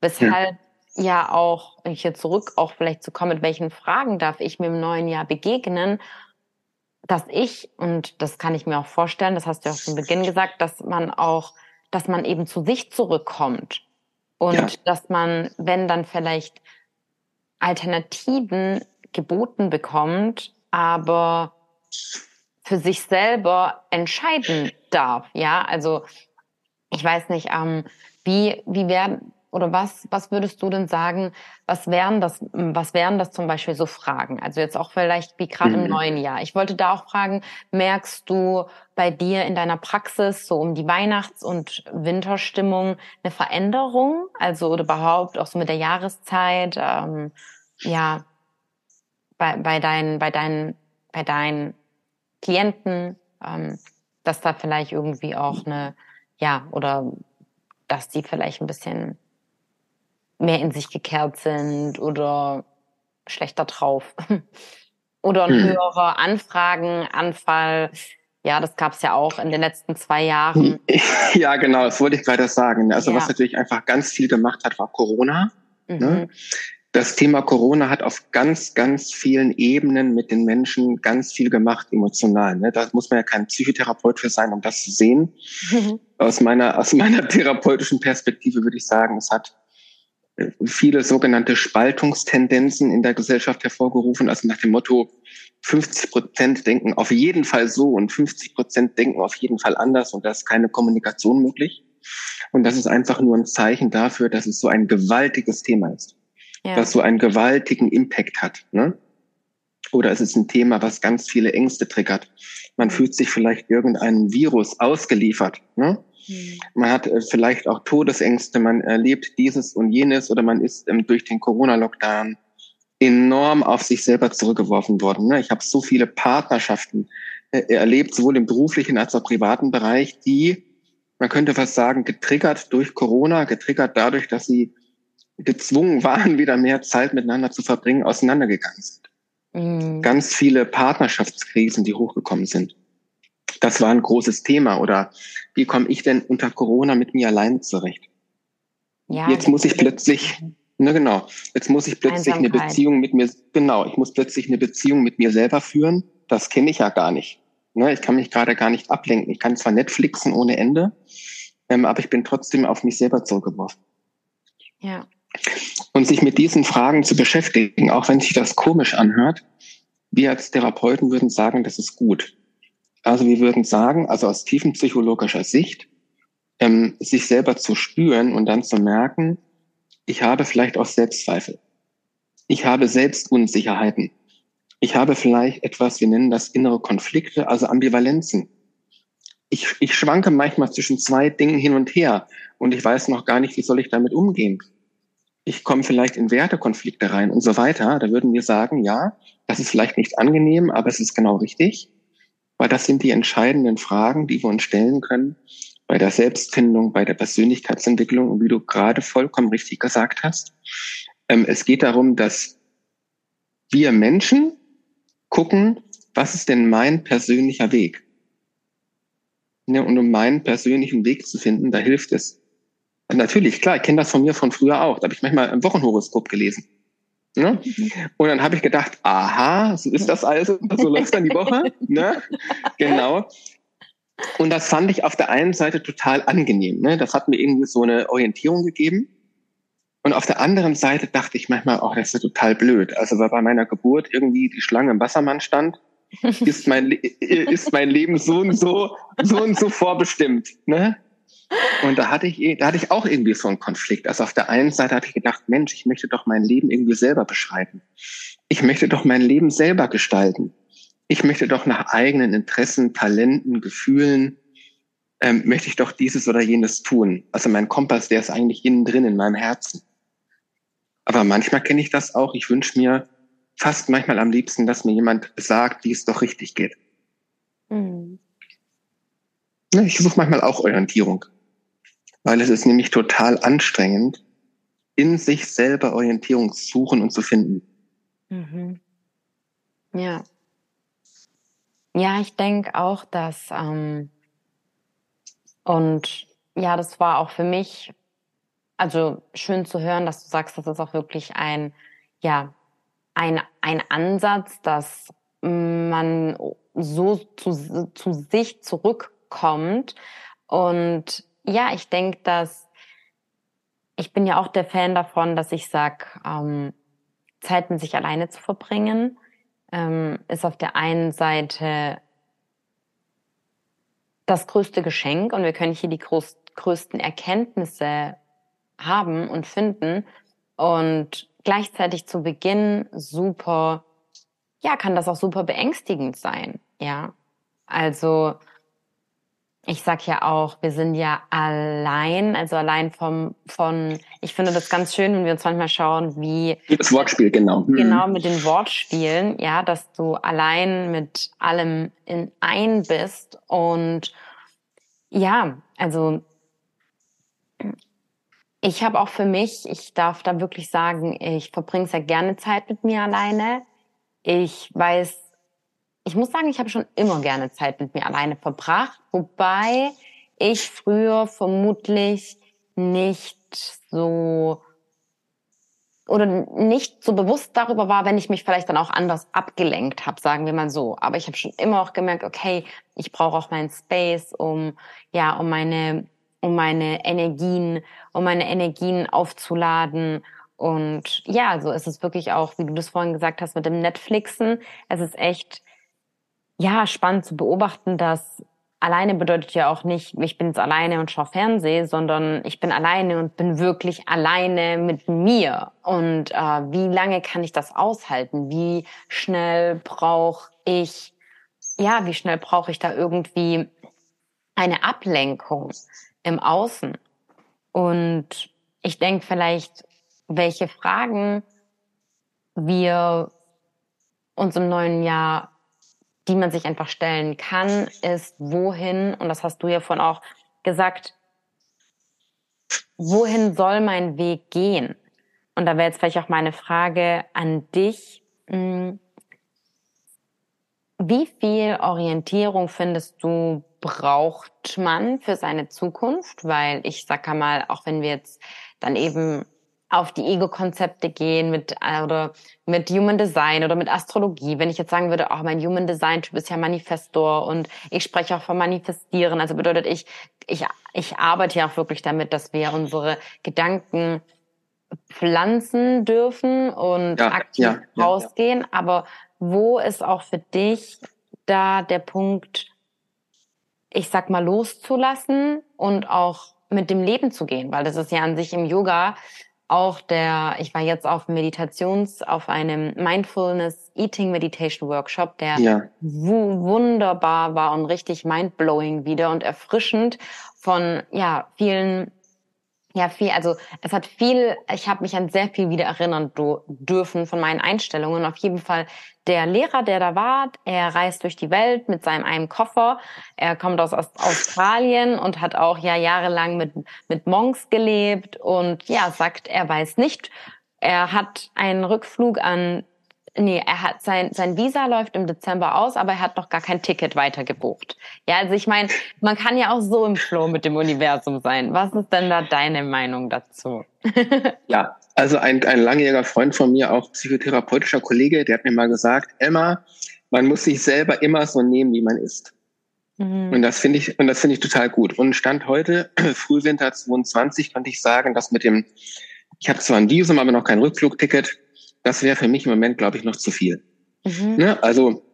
Weshalb ja, ja auch, wenn ich hier zurück auch vielleicht zu kommen, mit welchen Fragen darf ich mir im neuen Jahr begegnen, dass ich, und das kann ich mir auch vorstellen, das hast du ja auch zu Beginn gesagt, dass man auch, dass man eben zu sich zurückkommt. Und ja. dass man, wenn dann vielleicht Alternativen geboten bekommt, aber für sich selber entscheiden darf. Ja, also ich weiß nicht, ähm, wie, wie werden oder was, was würdest du denn sagen, was wären das, was wären das zum Beispiel so Fragen? Also jetzt auch vielleicht wie gerade mhm. im neuen Jahr. Ich wollte da auch fragen, merkst du bei dir in deiner Praxis so um die Weihnachts- und Winterstimmung eine Veränderung? Also oder überhaupt auch so mit der Jahreszeit, ähm, ja, bei, bei deinen, bei deinen, bei deinen Klienten, ähm, dass da vielleicht irgendwie auch eine, ja, oder dass die vielleicht ein bisschen mehr in sich gekehrt sind oder schlechter drauf. (laughs) oder ein hm. höherer Anfragenanfall. Ja, das gab es ja auch in den letzten zwei Jahren. (laughs) Ja, genau, das wollte ich gerade sagen. Also ja. was natürlich einfach ganz viel gemacht hat, war Corona. Ne? Mhm. Ne? Das Thema Corona hat auf ganz, ganz vielen Ebenen mit den Menschen ganz viel gemacht, emotional. Ne? Da muss man ja kein Psychotherapeut für sein, um das zu sehen. Mhm. Aus meiner, aus meiner (laughs) therapeutischen Perspektive würde ich sagen, es hat äh, viele sogenannte Spaltungstendenzen in der Gesellschaft hervorgerufen, also nach dem Motto, 50 Prozent denken auf jeden Fall so und 50 Prozent denken auf jeden Fall anders und da ist keine Kommunikation möglich. Und das ist einfach nur ein Zeichen dafür, dass es so ein gewaltiges Thema ist ja. was so einen gewaltigen Impact hat. Ne? Oder es ist ein Thema, was ganz viele Ängste triggert. Man fühlt sich vielleicht irgendeinem Virus ausgeliefert. Ne? Mhm. Man hat äh, vielleicht auch Todesängste, man erlebt dieses und jenes oder man ist ähm, durch den Corona-Lockdown enorm auf sich selber zurückgeworfen worden. Ne? Ich habe so viele Partnerschaften äh, erlebt, sowohl im beruflichen als auch privaten Bereich, die, man könnte fast sagen, getriggert durch Corona, getriggert dadurch, dass sie gezwungen waren, (laughs) wieder mehr Zeit miteinander zu verbringen, auseinandergegangen sind. Mhm. Ganz viele Partnerschaftskrisen, die hochgekommen sind. Das war ein großes Thema. Oder wie komme ich denn unter Corona mit mir allein zurecht? Ja, Jetzt muss ich plötzlich, na genau, jetzt muss ich plötzlich eine Beziehung mit mir, genau, ich muss plötzlich eine Beziehung mit mir selber führen. Das kenne ich ja gar nicht. Ne, ich kann mich gerade gar nicht ablenken. Ich kann zwar Netflixen ohne Ende, ähm, aber ich bin trotzdem auf mich selber zurückgeworfen. Ja. Und sich mit diesen Fragen zu beschäftigen, auch wenn sich das komisch anhört, wir als Therapeuten würden sagen, das ist gut. Also wir würden sagen, also aus tiefenpsychologischer Sicht, ähm, sich selber zu spüren und dann zu merken, ich habe vielleicht auch Selbstzweifel. Ich habe Selbstunsicherheiten. Ich habe vielleicht etwas, wir nennen das innere Konflikte, also Ambivalenzen. Ich, ich schwanke manchmal zwischen zwei Dingen hin und her und ich weiß noch gar nicht, wie soll ich damit umgehen ich komme vielleicht in Wertekonflikte rein und so weiter, da würden wir sagen, ja, das ist vielleicht nicht angenehm, aber es ist genau richtig, weil das sind die entscheidenden Fragen, die wir uns stellen können bei der Selbstfindung, bei der Persönlichkeitsentwicklung und wie du gerade vollkommen richtig gesagt hast. Ähm, es geht darum, dass wir Menschen gucken, was ist denn mein persönlicher Weg? Ja, und um meinen persönlichen Weg zu finden, da hilft es, Natürlich, klar, ich kenne das von mir von früher auch. Da habe ich manchmal ein Wochenhoroskop gelesen. Ne? Mhm. Und dann habe ich gedacht, aha, so ist das also, so läuft dann die Woche. ne? Genau. Und das fand ich auf der einen Seite total angenehm. Ne? Das hat mir irgendwie so eine Orientierung gegeben. Und auf der anderen Seite dachte ich manchmal, oh, das ist total blöd. Also weil bei meiner Geburt irgendwie die Schlange im Wassermann stand, (laughs) ist mein, ist mein Leben so und so, so und so vorbestimmt. Ne? Und da hatte ich, da hatte ich auch irgendwie so einen Konflikt. Also auf der einen Seite habe ich gedacht, Mensch, ich möchte doch mein Leben irgendwie selber beschreiten. Ich möchte doch mein Leben selber gestalten. Ich möchte doch nach eigenen Interessen, Talenten, Gefühlen, ähm, möchte ich doch dieses oder jenes tun. Also mein Kompass, der ist eigentlich innen drin in meinem Herzen. Aber manchmal kenne ich das auch. Ich wünsche mir fast manchmal am liebsten, dass mir jemand sagt, wie es doch richtig geht. Mhm. Ich suche manchmal auch Orientierung, weil es ist nämlich total anstrengend, in sich selber Orientierung zu suchen und zu finden. Mhm. Ja. Ja, ich denke auch, dass ähm, und ja, das war auch für mich also schön zu hören, dass du sagst, das ist auch wirklich ein, ja, ein, ein Ansatz, dass man so zu, zu sich zurückkommt. Und ja, ich denke, dass ich bin ja auch der Fan davon, dass ich sag, ähm, Zeit mit sich alleine zu verbringen, ähm, ist auf der einen Seite das größte Geschenk und wir können hier die größten Erkenntnisse haben und finden. Und gleichzeitig zu Beginn super, ja, kann das auch super beängstigend sein. Ja, also ich sag ja auch, wir sind ja allein, also allein vom, von, ich finde das ganz schön, wenn wir uns manchmal schauen, wie. Das Wortspiel, genau. Mhm. Genau, mit den Wortspielen, ja, dass du allein mit allem in ein bist und ja, also ich habe auch für mich, ich darf da wirklich sagen, ich verbringe sehr gerne Zeit mit mir alleine. Ich weiß, ich muss sagen, ich habe schon immer gerne Zeit mit mir alleine verbracht, wobei ich früher vermutlich nicht so oder nicht so bewusst darüber war, wenn ich mich vielleicht dann auch anders abgelenkt habe, sagen wir mal so. Aber ich habe schon immer auch gemerkt, okay, ich brauche auch meinen Space, um ja, um meine um meine Energien, um meine Energien aufzuladen. Und ja, so ist es wirklich auch, wie du das vorhin gesagt hast, mit dem Netflixen. Es ist echt, ja, spannend zu beobachten, dass alleine bedeutet ja auch nicht, ich bin jetzt alleine und schaue Fernsehen, sondern ich bin alleine und bin wirklich alleine mit mir. Und äh, wie lange kann ich das aushalten? Wie schnell brauche ich, ja, wie schnell brauche ich da irgendwie eine Ablenkung? im Außen. Und ich denke vielleicht, welche Fragen wir uns im neuen Jahr, die man sich einfach stellen kann, ist, wohin, und das hast du ja vorhin auch gesagt, wohin soll mein Weg gehen? Und da wäre jetzt vielleicht auch meine Frage an dich. Hm, wie viel Orientierung findest du braucht man für seine Zukunft? Weil ich sage mal, auch wenn wir jetzt dann eben auf die Ego-Konzepte gehen mit oder mit Human Design oder mit Astrologie. Wenn ich jetzt sagen würde, auch mein Human Design Typ ist ja Manifestor und ich spreche auch von Manifestieren, also bedeutet ich ich ich arbeite ja auch wirklich damit, dass wir unsere Gedanken pflanzen dürfen und ja, aktiv ja, rausgehen. Ja, Aber wo ist auch für dich da der Punkt, ich sag mal, loszulassen und auch mit dem Leben zu gehen, weil das ist ja an sich im Yoga auch der, ich war jetzt auf Meditations, auf einem Mindfulness Eating Meditation Workshop, der ja. wunderbar war und richtig mindblowing wieder und erfrischend von, ja, vielen ja, viel, also es hat viel, ich habe mich an sehr viel wieder erinnern dürfen von meinen Einstellungen. Auf jeden Fall der Lehrer, der da war, er reist durch die Welt mit seinem einen Koffer. Er kommt aus Australien und hat auch ja jahrelang mit, mit Monks gelebt und ja, sagt, er weiß nicht. Er hat einen Rückflug an nee, er hat sein, sein Visa läuft im Dezember aus, aber er hat noch gar kein Ticket weiter gebucht. Ja, also ich meine, man kann ja auch so im Flow mit dem Universum sein. Was ist denn da deine Meinung dazu? (laughs) ja, also ein, ein langjähriger Freund von mir, auch psychotherapeutischer Kollege, der hat mir mal gesagt, Emma, man muss sich selber immer so nehmen, wie man ist. Mhm. Und das finde ich, und das finde ich total gut. Und Stand heute, (clears throat) Frühwinter 22, könnte ich sagen, dass mit dem, ich habe zwar ein Visum, aber noch kein Rückflugticket, das wäre für mich im Moment, glaube ich, noch zu viel. Mhm. Ne? Also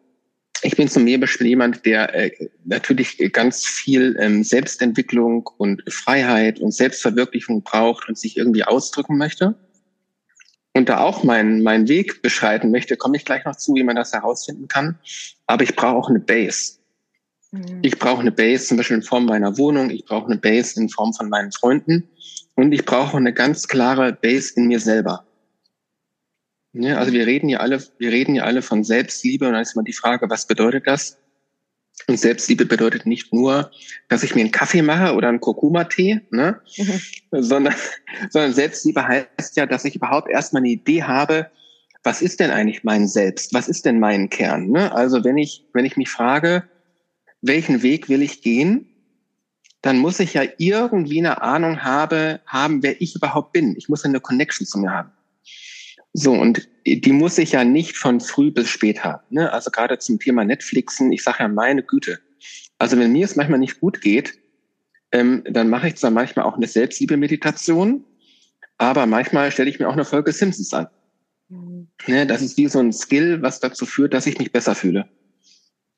ich bin zum Beispiel jemand, der äh, natürlich ganz viel ähm, Selbstentwicklung und Freiheit und Selbstverwirklichung braucht und sich irgendwie ausdrücken möchte. Und da auch meinen meinen Weg beschreiten möchte, komme ich gleich noch zu, wie man das herausfinden kann. Aber ich brauche auch eine Base. Mhm. Ich brauche eine Base zum Beispiel in Form meiner Wohnung. Ich brauche eine Base in Form von meinen Freunden. Und ich brauche eine ganz klare Base in mir selber. Ja, also wir reden ja alle, wir reden ja alle von Selbstliebe und dann ist immer die Frage, was bedeutet das? Und Selbstliebe bedeutet nicht nur, dass ich mir einen Kaffee mache oder einen Kurkuma-Tee, ne? Mhm. sondern, sondern Selbstliebe heißt ja, dass ich überhaupt erstmal eine Idee habe, was ist denn eigentlich mein Selbst? Was ist denn mein Kern? Ne? Also wenn ich, wenn ich mich frage, welchen Weg will ich gehen, dann muss ich ja irgendwie eine Ahnung habe, haben, wer ich überhaupt bin. Ich muss eine Connection zu mir haben. So, und die muss ich ja nicht von früh bis spät haben. Ne? Also gerade zum Thema Netflixen, ich sage ja, meine Güte. Also wenn mir es manchmal nicht gut geht, ähm, dann mache ich zwar manchmal auch eine Selbstliebe-Meditation, aber manchmal stelle ich mir auch eine Folge Simpsons an. Mhm. Ne? Das ist wie so ein Skill, was dazu führt, dass ich mich besser fühle.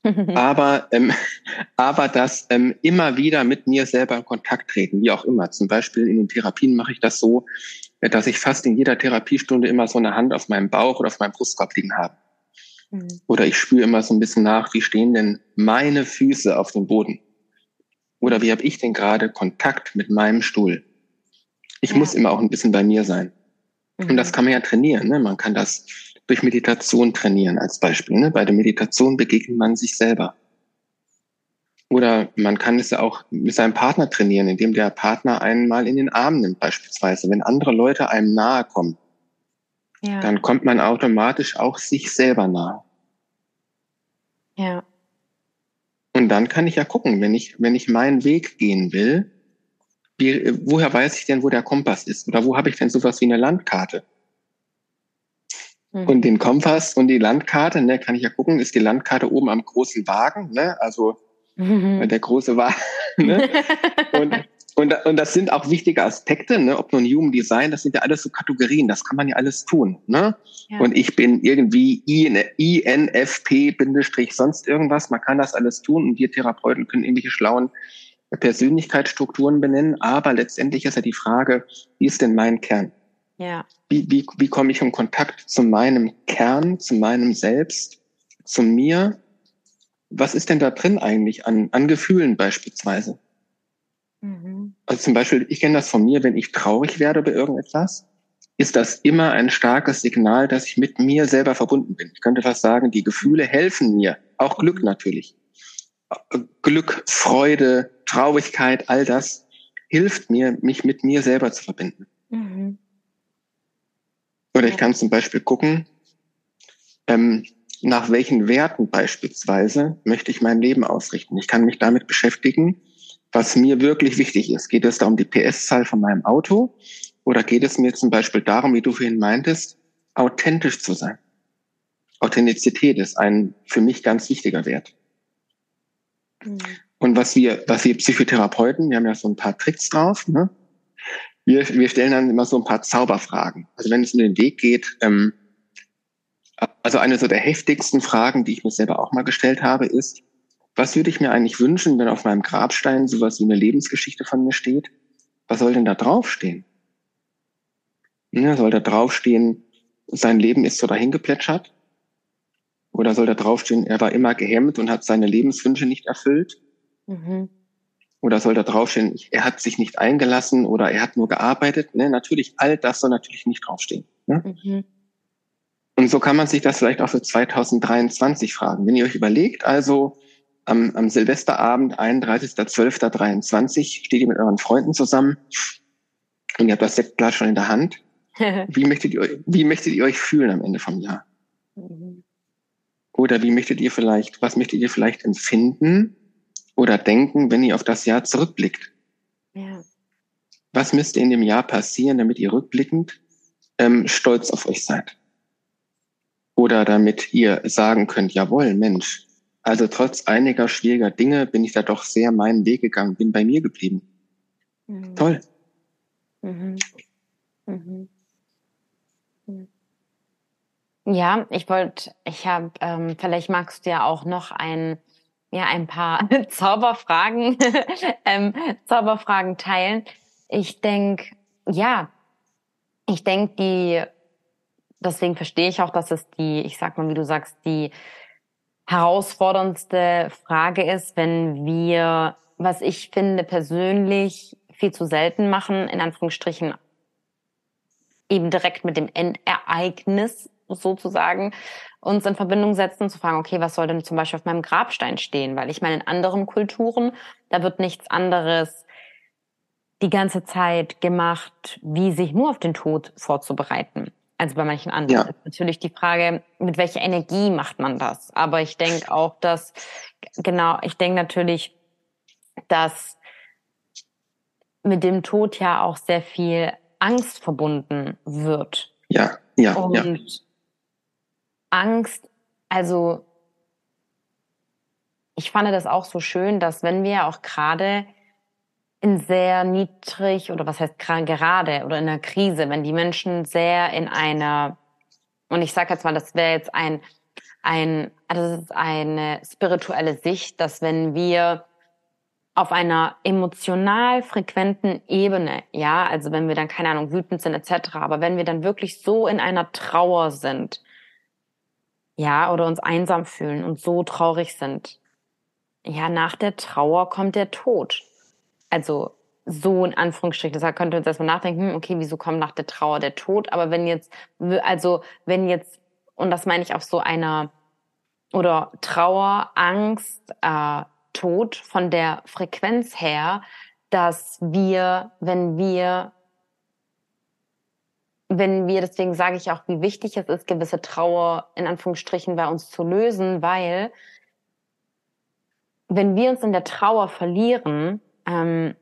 (laughs) aber, ähm, (laughs) aber das ähm, immer wieder mit mir selber in Kontakt treten, wie auch immer. Zum Beispiel in den Therapien mache ich das so, dass ich fast in jeder Therapiestunde immer so eine Hand auf meinem Bauch oder auf meinem Brustkorb liegen habe. Mhm. Oder ich spüre immer so ein bisschen nach, wie stehen denn meine Füße auf dem Boden? Oder wie habe ich denn gerade Kontakt mit meinem Stuhl? Ich ja. muss immer auch ein bisschen bei mir sein. Mhm. Und das mhm. kann man ja trainieren. Ne? Man kann das durch Meditation trainieren als Beispiel. Ne? Bei der Meditation begegnet man sich selber. Oder man kann es ja auch mit seinem Partner trainieren, indem der Partner einen mal in den Arm nimmt beispielsweise. Wenn andere Leute einem nahe kommen, ja. dann kommt man automatisch auch sich selber nahe. Ja. Und dann kann ich ja gucken, wenn ich, wenn ich meinen Weg gehen will, wie, woher weiß ich denn, wo der Kompass ist? Oder wo habe ich denn sowas wie eine Landkarte? Mhm. Und den Kompass und die Landkarte, ne, kann ich ja gucken, ist die Landkarte oben am großen Wagen, ne? Also mhm. der große Wagen. (laughs) Ne? und, und, und das sind auch wichtige Aspekte, ne? ob nun Human Design, das sind ja alles so Kategorien, das kann man ja alles tun. Ne? Ja. Und ich bin irgendwie INFP, Bindestrich, sonst irgendwas, man kann das alles tun und wir Therapeuten können irgendwelche schlauen Persönlichkeitsstrukturen benennen, aber letztendlich ist ja die Frage, wie ist denn mein Kern? Ja. Wie, wie, wie komme ich in Kontakt zu meinem Kern, zu meinem Selbst, zu mir was ist denn da drin eigentlich an, an Gefühlen beispielsweise? Mhm. Also zum Beispiel, ich kenne das von mir, wenn ich traurig werde über irgendetwas, ist das immer ein starkes Signal, dass ich mit mir selber verbunden bin. Ich könnte fast sagen, die Gefühle helfen mir, auch Glück natürlich. Glück, Freude, Traurigkeit, all das hilft mir, mich mit mir selber zu verbinden. Mhm. Oder ich kann zum Beispiel gucken, ähm, nach welchen Werten beispielsweise möchte ich mein Leben ausrichten. Ich kann mich damit beschäftigen, was mir wirklich wichtig ist. Geht es da um die PS-Zahl von meinem Auto oder geht es mir zum Beispiel darum, wie du vorhin meintest, authentisch zu sein? Authentizität ist ein für mich ganz wichtiger Wert. Mhm. Und was wir, was wir Psychotherapeuten, wir haben ja so ein paar Tricks drauf, ne? Wir, wir stellen dann immer so ein paar Zauberfragen. Also wenn es um den Weg geht, ähm, also eine so der heftigsten Fragen, die ich mir selber auch mal gestellt habe, ist, was würde ich mir eigentlich wünschen, wenn auf meinem Grabstein sowas wie eine Lebensgeschichte von mir steht? Was soll denn da draufstehen? Ja, soll da draufstehen, sein Leben ist so dahingeplätschert? Oder soll da draufstehen, er war immer gehemmt und hat seine Lebenswünsche nicht erfüllt? Mhm. Oder soll da draufstehen, er hat sich nicht eingelassen oder er hat nur gearbeitet? Ne, natürlich, all das soll natürlich nicht draufstehen. Ne? Mhm. Und so kann man sich das vielleicht auch für 2023 fragen. Wenn ihr euch überlegt, also am, am Silvesterabend, 31.12.23, steht ihr mit euren Freunden zusammen und ihr habt das Sektglas schon in der Hand. (laughs) Wie möchtet ihr, wie möchtet ihr euch fühlen am Ende vom Jahr? Mhm. Oder wie möchtet ihr vielleicht, was möchtet ihr vielleicht empfinden oder denken, wenn ihr auf das Jahr zurückblickt? Ja. Was müsste in dem Jahr passieren, damit ihr rückblickend ähm, stolz auf euch seid? Oder damit ihr sagen könnt, jawohl, Mensch, Also trotz einiger schwieriger Dinge bin ich da doch sehr meinen Weg gegangen, bin bei mir geblieben. Mhm. Toll. Mhm. Mhm. Ja, ich wollte, ich habe, ähm, vielleicht magst du ja auch noch ein, ja, ein paar (laughs) Zauberfragen, (laughs) ähm, Zauberfragen teilen. Ich denke, ja, ich denke, die, deswegen verstehe ich auch, dass es die, ich sag mal, wie du sagst, die herausforderndste Frage ist, wenn wir, was ich finde persönlich viel zu selten machen, in Anführungsstrichen, eben direkt mit dem Endereignis sozusagen uns in Verbindung setzen, zu fragen, okay, was soll denn zum Beispiel auf meinem Grabstein stehen? Weil ich meine, in anderen Kulturen, da wird nichts anderes die ganze Zeit gemacht, wie sich nur auf den Tod vorzubereiten. Also bei manchen anderen. Ja. Natürlich die Frage, mit welcher Energie macht man das? Aber ich denke auch, dass, genau, ich denke natürlich, dass mit dem Tod ja auch sehr viel Angst verbunden wird. Ja, ja. Und ja. Angst, also ich fand das auch so schön, dass wenn wir auch gerade in sehr niedrig oder was heißt gerade oder in einer Krise, wenn die Menschen sehr in einer und ich sage jetzt mal, das wäre jetzt ein ein das ist eine spirituelle Sicht, dass wenn wir auf einer emotional frequenten Ebene, ja, also wenn wir dann keine Ahnung wütend sind etc., aber wenn wir dann wirklich so in einer Trauer sind, ja, oder uns einsam fühlen und so traurig sind. Ja, nach der Trauer kommt der Tod. Also so in Anführungsstrichen. Deshalb könnte uns erstmal nachdenken, hm, okay, wieso kommt nach der Trauer der Tod? Aber wenn jetzt, also wenn jetzt, und das meine ich auf so einer, oder Trauer, Angst, äh, Tod von der Frequenz her, dass wir, wenn wir wenn wir, deswegen sage ich auch, wie wichtig es ist, gewisse Trauer in Anführungsstrichen bei uns zu lösen, weil wenn wir uns in der Trauer verlieren, ähm,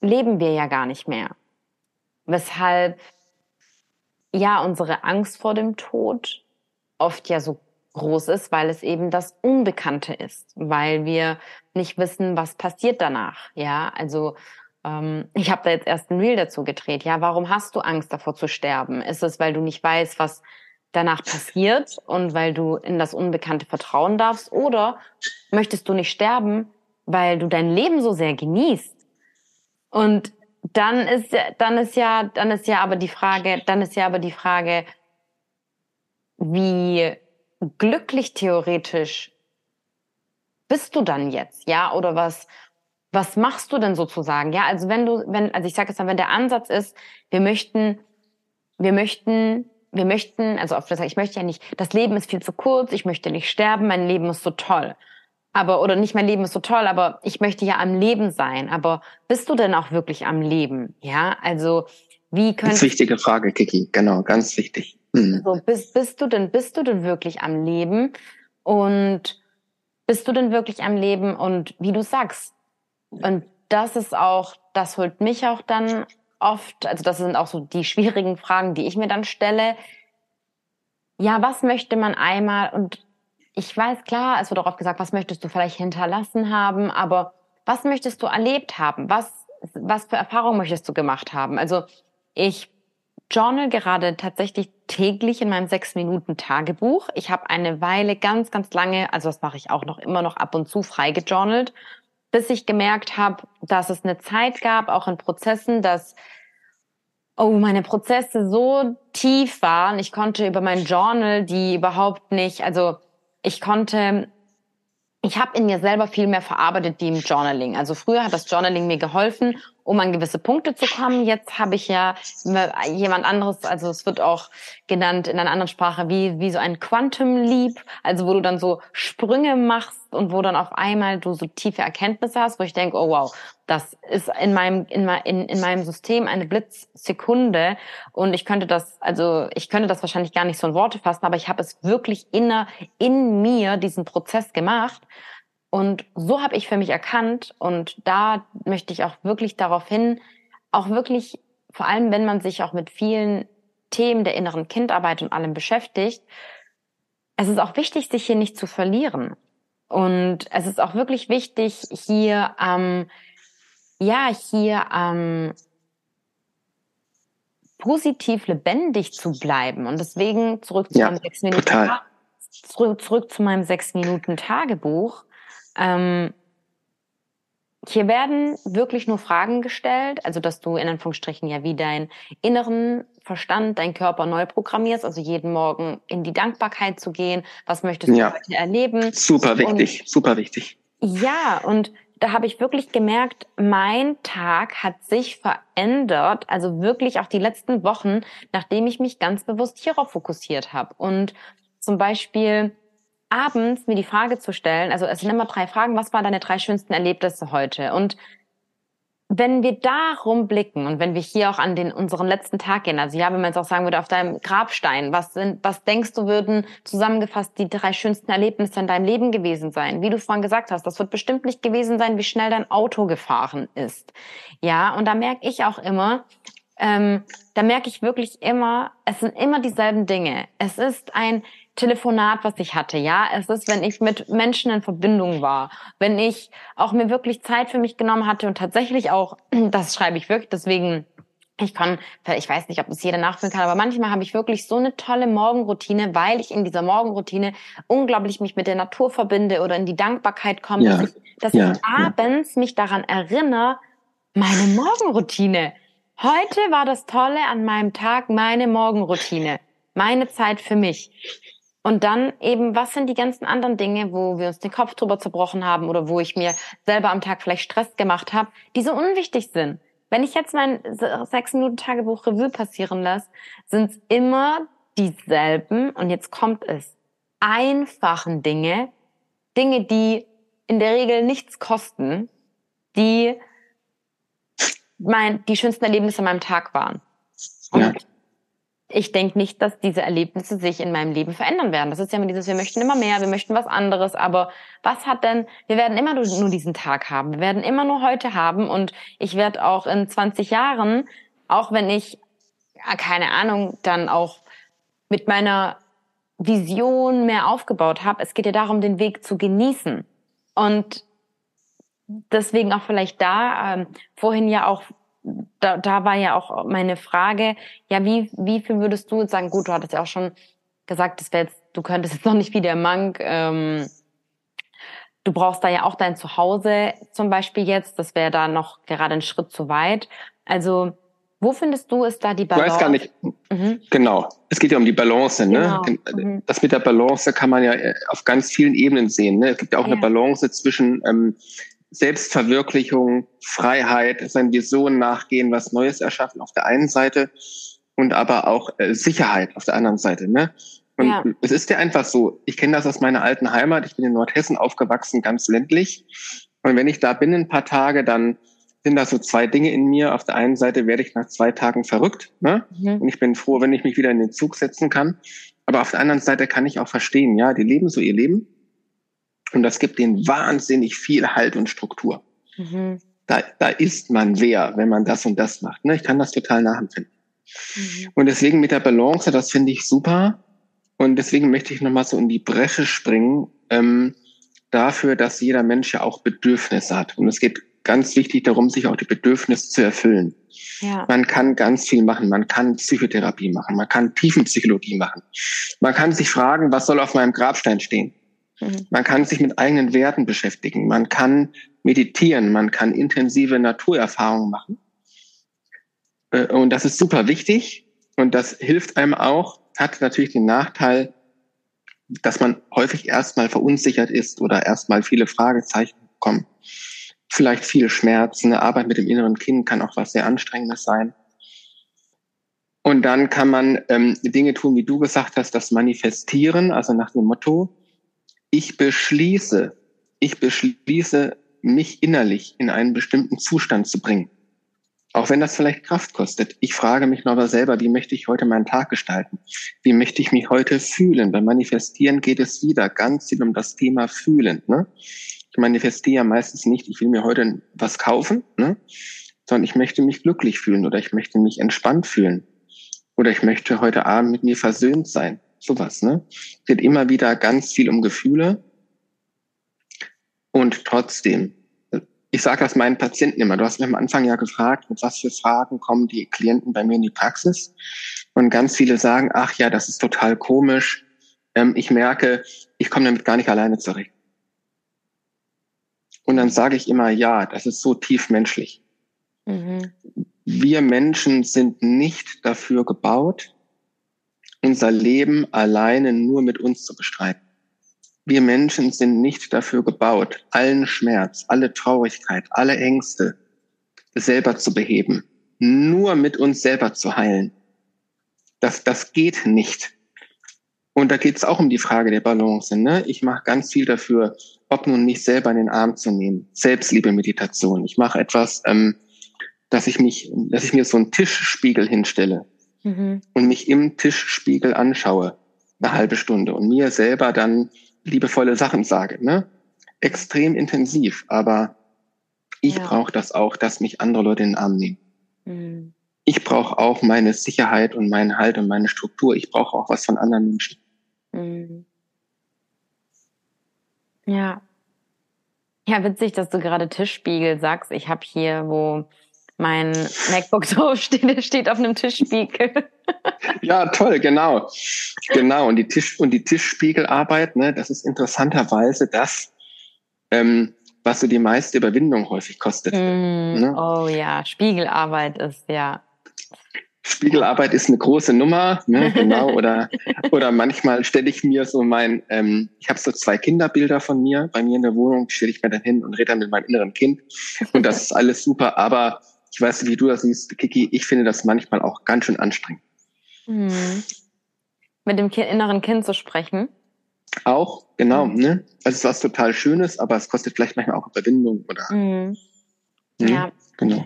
leben wir ja gar nicht mehr. Weshalb ja unsere Angst vor dem Tod oft ja so groß ist, weil es eben das Unbekannte ist, weil wir nicht wissen, was passiert danach. Ja, also ähm, ich habe da jetzt erst ein Reel dazu gedreht. Ja, warum hast du Angst davor zu sterben? Ist es, weil du nicht weißt, was danach passiert und weil du in das Unbekannte vertrauen darfst? Oder möchtest du nicht sterben, weil du dein Leben so sehr genießt? Und dann ist, dann ist ja, dann ist ja aber die Frage, dann ist ja aber die Frage, wie glücklich theoretisch bist du dann jetzt, ja? Oder was, was machst du denn sozusagen? Ja, also wenn du, wenn, also ich sage jetzt mal, wenn der Ansatz ist, wir möchten, wir möchten, wir möchten, also oft ich möchte ja nicht, das Leben ist viel zu kurz, ich möchte nicht sterben, mein Leben ist so toll. Aber, oder nicht mein Leben ist so toll, aber ich möchte ja am Leben sein. Aber bist du denn auch wirklich am Leben? Ja, also, wie können. Ganz wichtige Frage, Kiki. Genau, ganz wichtig. Mhm. So, bist, bist du denn, bist du denn wirklich am Leben? Und bist du denn wirklich am Leben? Und wie du sagst, und das ist auch, das holt mich auch dann oft, also das sind auch so die schwierigen Fragen, die ich mir dann stelle. Ja, was möchte man einmal, und ich weiß klar, es wird auch oft gesagt, was möchtest du vielleicht hinterlassen haben, aber was möchtest du erlebt haben? Was, was für Erfahrungen möchtest du gemacht haben? Also ich journal gerade tatsächlich täglich in meinem sechs Minuten Tagebuch. Ich habe eine Weile ganz, ganz lange, also das mache ich auch noch immer noch ab und zu frei gejournalt bis ich gemerkt habe, dass es eine Zeit gab, auch in Prozessen, dass oh, meine Prozesse so tief waren. Ich konnte über mein Journal, die überhaupt nicht, also ich konnte, ich habe in mir selber viel mehr verarbeitet, die im Journaling. Also früher hat das Journaling mir geholfen, um an gewisse Punkte zu kommen. Jetzt habe ich ja jemand anderes, also es wird auch genannt in einer anderen Sprache wie, wie so ein Quantum Leap, also wo du dann so Sprünge machst und wo dann auf einmal du so tiefe Erkenntnisse hast, wo ich denke, oh wow, das ist in meinem, in, in, in meinem System eine Blitzsekunde und ich könnte das, also ich könnte das wahrscheinlich gar nicht so in Worte fassen, aber ich habe es wirklich inner, in mir diesen Prozess gemacht und so habe ich für mich erkannt und da möchte ich auch wirklich darauf hin, auch wirklich, vor allem wenn man sich auch mit vielen Themen der inneren Kindarbeit und allem beschäftigt, es ist auch wichtig, sich hier nicht zu verlieren. Und es ist auch wirklich wichtig, hier, ähm, ja, hier ähm, positiv lebendig zu bleiben. Und deswegen zurück zu Ja, meinem sechs Minuten, zurück, zurück zu meinem sechs Minuten Tagebuch. Ähm, hier werden wirklich nur Fragen gestellt, also dass du in Anführungsstrichen ja wie deinen inneren Verstand, deinen Körper neu programmierst, also jeden Morgen in die Dankbarkeit zu gehen. Was möchtest du Ja. heute erleben? Super wichtig, super wichtig. Ja, und da habe ich wirklich gemerkt, mein Tag hat sich verändert, also wirklich auch die letzten Wochen, nachdem ich mich ganz bewusst hierauf fokussiert habe. Und zum Beispiel abends mir die Frage zu stellen, also es sind immer drei Fragen, was waren deine drei schönsten Erlebnisse heute? Und wenn wir darum blicken und wenn wir hier auch an den unseren letzten Tag gehen, also ja, wenn man jetzt auch sagen würde, auf deinem Grabstein, was sind, was denkst du würden zusammengefasst die drei schönsten Erlebnisse in deinem Leben gewesen sein? Wie du vorhin gesagt hast, das wird bestimmt nicht gewesen sein, wie schnell dein Auto gefahren ist. Ja, und da merke ich auch immer, ähm, da merke ich wirklich immer, es sind immer dieselben Dinge. Es ist ein Telefonat, was ich hatte, ja. Es ist, wenn ich mit Menschen in Verbindung war, wenn ich auch mir wirklich Zeit für mich genommen hatte und tatsächlich auch, (clears throat) das schreibe ich wirklich, deswegen ich kann, ich weiß nicht, ob das jeder nachfühlen kann, aber manchmal habe ich wirklich so eine tolle Morgenroutine, weil ich in dieser Morgenroutine unglaublich mich mit der Natur verbinde oder in die Dankbarkeit komme, Ja, dass ich, dass ja, ich ja. abends mich daran erinnere, meine Morgenroutine. Heute war das Tolle an meinem Tag meine Morgenroutine, meine Zeit für mich. Und dann eben, was sind die ganzen anderen Dinge, wo wir uns den Kopf drüber zerbrochen haben oder wo ich mir selber am Tag vielleicht Stress gemacht habe, die so unwichtig sind. Wenn ich jetzt mein sechs Minuten Tagebuch Revue passieren lasse, sind es immer dieselben und jetzt kommt es einfachen Dinge, Dinge, die in der Regel nichts kosten, die mein, die schönsten Erlebnisse an meinem Tag waren. Und Ja. Ich denke nicht, dass diese Erlebnisse sich in meinem Leben verändern werden. Das ist ja immer dieses, wir möchten immer mehr, wir möchten was anderes, aber was hat denn, wir werden immer nur, nur diesen Tag haben, wir werden immer nur heute haben und ich werde auch in 20 Jahren, auch wenn ich, ja, keine Ahnung, dann auch mit meiner Vision mehr aufgebaut habe, es geht ja darum, den Weg zu genießen. Und deswegen auch vielleicht da, ähm, vorhin ja auch, da, da war ja auch meine Frage, ja, wie, wie viel würdest du jetzt sagen, gut, du hattest ja auch schon gesagt, das wäre jetzt, du könntest jetzt noch nicht wie der Mank, ähm, du brauchst da ja auch dein Zuhause zum Beispiel jetzt, das wäre da noch gerade ein Schritt zu weit. Also, wo findest du ist da die Ich Balance? weiß gar nicht, Mhm. genau. Es geht ja um die Balance, ne? Genau. Mhm. Das mit der Balance kann man ja äh, auf ganz vielen Ebenen sehen. Ne? Es gibt ja auch Ja. eine Balance zwischen ähm, Selbstverwirklichung, Freiheit, seinen Visionen nachgehen, was Neues erschaffen auf der einen Seite und aber auch äh, Sicherheit auf der anderen Seite. Ne? Und Ja. es ist ja einfach so, ich kenne das aus meiner alten Heimat, ich bin in Nordhessen aufgewachsen, ganz ländlich. Und wenn ich da bin ein paar Tage, dann sind da so zwei Dinge in mir. Auf der einen Seite werde ich nach zwei Tagen verrückt. Ne? Mhm. Und ich bin froh, wenn ich mich wieder in den Zug setzen kann. Aber auf der anderen Seite kann ich auch verstehen, ja, die leben so ihr Leben. Und das gibt denen wahnsinnig viel Halt und Struktur. Mhm. Da, da ist man wer, wenn man das und das macht. Ne? Ich kann das total nachempfinden. Mhm. Und deswegen mit der Balance, das finde ich super. Und deswegen möchte ich nochmal so in die Bresche springen, ähm, dafür, dass jeder Mensch ja auch Bedürfnisse hat. Und es geht ganz wichtig darum, sich auch die Bedürfnisse zu erfüllen. Ja. Man kann ganz viel machen. Man kann Psychotherapie machen. Man kann Tiefenpsychologie machen. Man kann sich fragen, was soll auf meinem Grabstein stehen? Mhm. Man kann sich mit eigenen Werten beschäftigen. Man kann meditieren. Man kann intensive Naturerfahrungen machen. Äh, Und das ist super wichtig. Und das hilft einem auch, hat natürlich den Nachteil, dass man häufig erstmal verunsichert ist oder erstmal viele Fragezeichen bekommt. Vielleicht viel Schmerz. Eine Arbeit mit dem inneren Kind kann auch was sehr Anstrengendes sein. Und dann kann man ähm, Dinge tun, wie du gesagt hast, das Manifestieren, also nach dem Motto, ich beschließe, ich beschließe, mich innerlich in einen bestimmten Zustand zu bringen. Auch wenn das vielleicht Kraft kostet. Ich frage mich noch selber, wie möchte ich heute meinen Tag gestalten? Wie möchte ich mich heute fühlen? Beim Manifestieren geht es wieder ganz viel um das Thema Fühlen. Ne? Ich manifestiere ja meistens nicht, ich will mir heute was kaufen, ne? sondern ich möchte mich glücklich fühlen oder ich möchte mich entspannt fühlen. Oder ich möchte heute Abend mit mir versöhnt sein. Sowas, ne? Es geht immer wieder ganz viel um Gefühle. Und trotzdem, ich sage das meinen Patienten immer, du hast mich am Anfang ja gefragt, mit was für Fragen kommen die Klienten bei mir in die Praxis. Und ganz viele sagen, ach ja, das ist total komisch. Ähm, ich merke, ich komme damit gar nicht alleine zurecht. Und dann sage ich immer, ja, das ist so tief menschlich. Mhm. Wir Menschen sind nicht dafür gebaut, unser Leben alleine nur mit uns zu bestreiten. Wir Menschen sind nicht dafür gebaut, allen Schmerz, alle Traurigkeit, alle Ängste selber zu beheben, nur mit uns selber zu heilen. Das, das geht nicht. Und da geht es auch um die Frage der Balance. Ne? Ich mache ganz viel dafür, ob nun mich selber in den Arm zu nehmen. Selbstliebe-Meditation. Ich mache etwas, ähm, dass ich mich, dass ich mir so einen Tischspiegel hinstelle mhm. und mich im Tischspiegel anschaue, eine halbe Stunde und mir selber dann liebevolle Sachen sage. Ne? Extrem intensiv, aber ich ja. brauche das auch, dass mich andere Leute in den Arm nehmen. Mhm. Ich brauche auch meine Sicherheit und meinen Halt und meine Struktur. Ich brauche auch was von anderen Menschen. Mhm. Ja. Ja, witzig, dass du gerade Tischspiegel sagst. Ich habe hier, wo mein MacBook (laughs) draufsteht, der steht auf einem Tischspiegel. (laughs) ja, toll, genau. Genau. Und die Tisch und die Tischspiegelarbeit, ne, das ist interessanterweise das, ähm, was so die meiste Überwindung häufig kostet. Mm, ne? Oh ja, Spiegelarbeit ist ja Spiegelarbeit ist eine große Nummer, ne, (laughs) genau. Oder oder manchmal stelle ich mir so mein, ähm, ich habe so zwei Kinderbilder von mir bei mir in der Wohnung, stelle ich mir dann hin und rede dann mit meinem inneren Kind. Und das ist alles super. Aber ich weiß nicht, wie du das siehst, Kiki. Ich finde das manchmal auch ganz schön anstrengend. Mhm. Mit dem inneren Kind zu sprechen. Auch, genau. Mhm. Ne? Also es ist was total Schönes, aber es kostet vielleicht manchmal auch Überwindung oder. Mhm. Ne? Ja, genau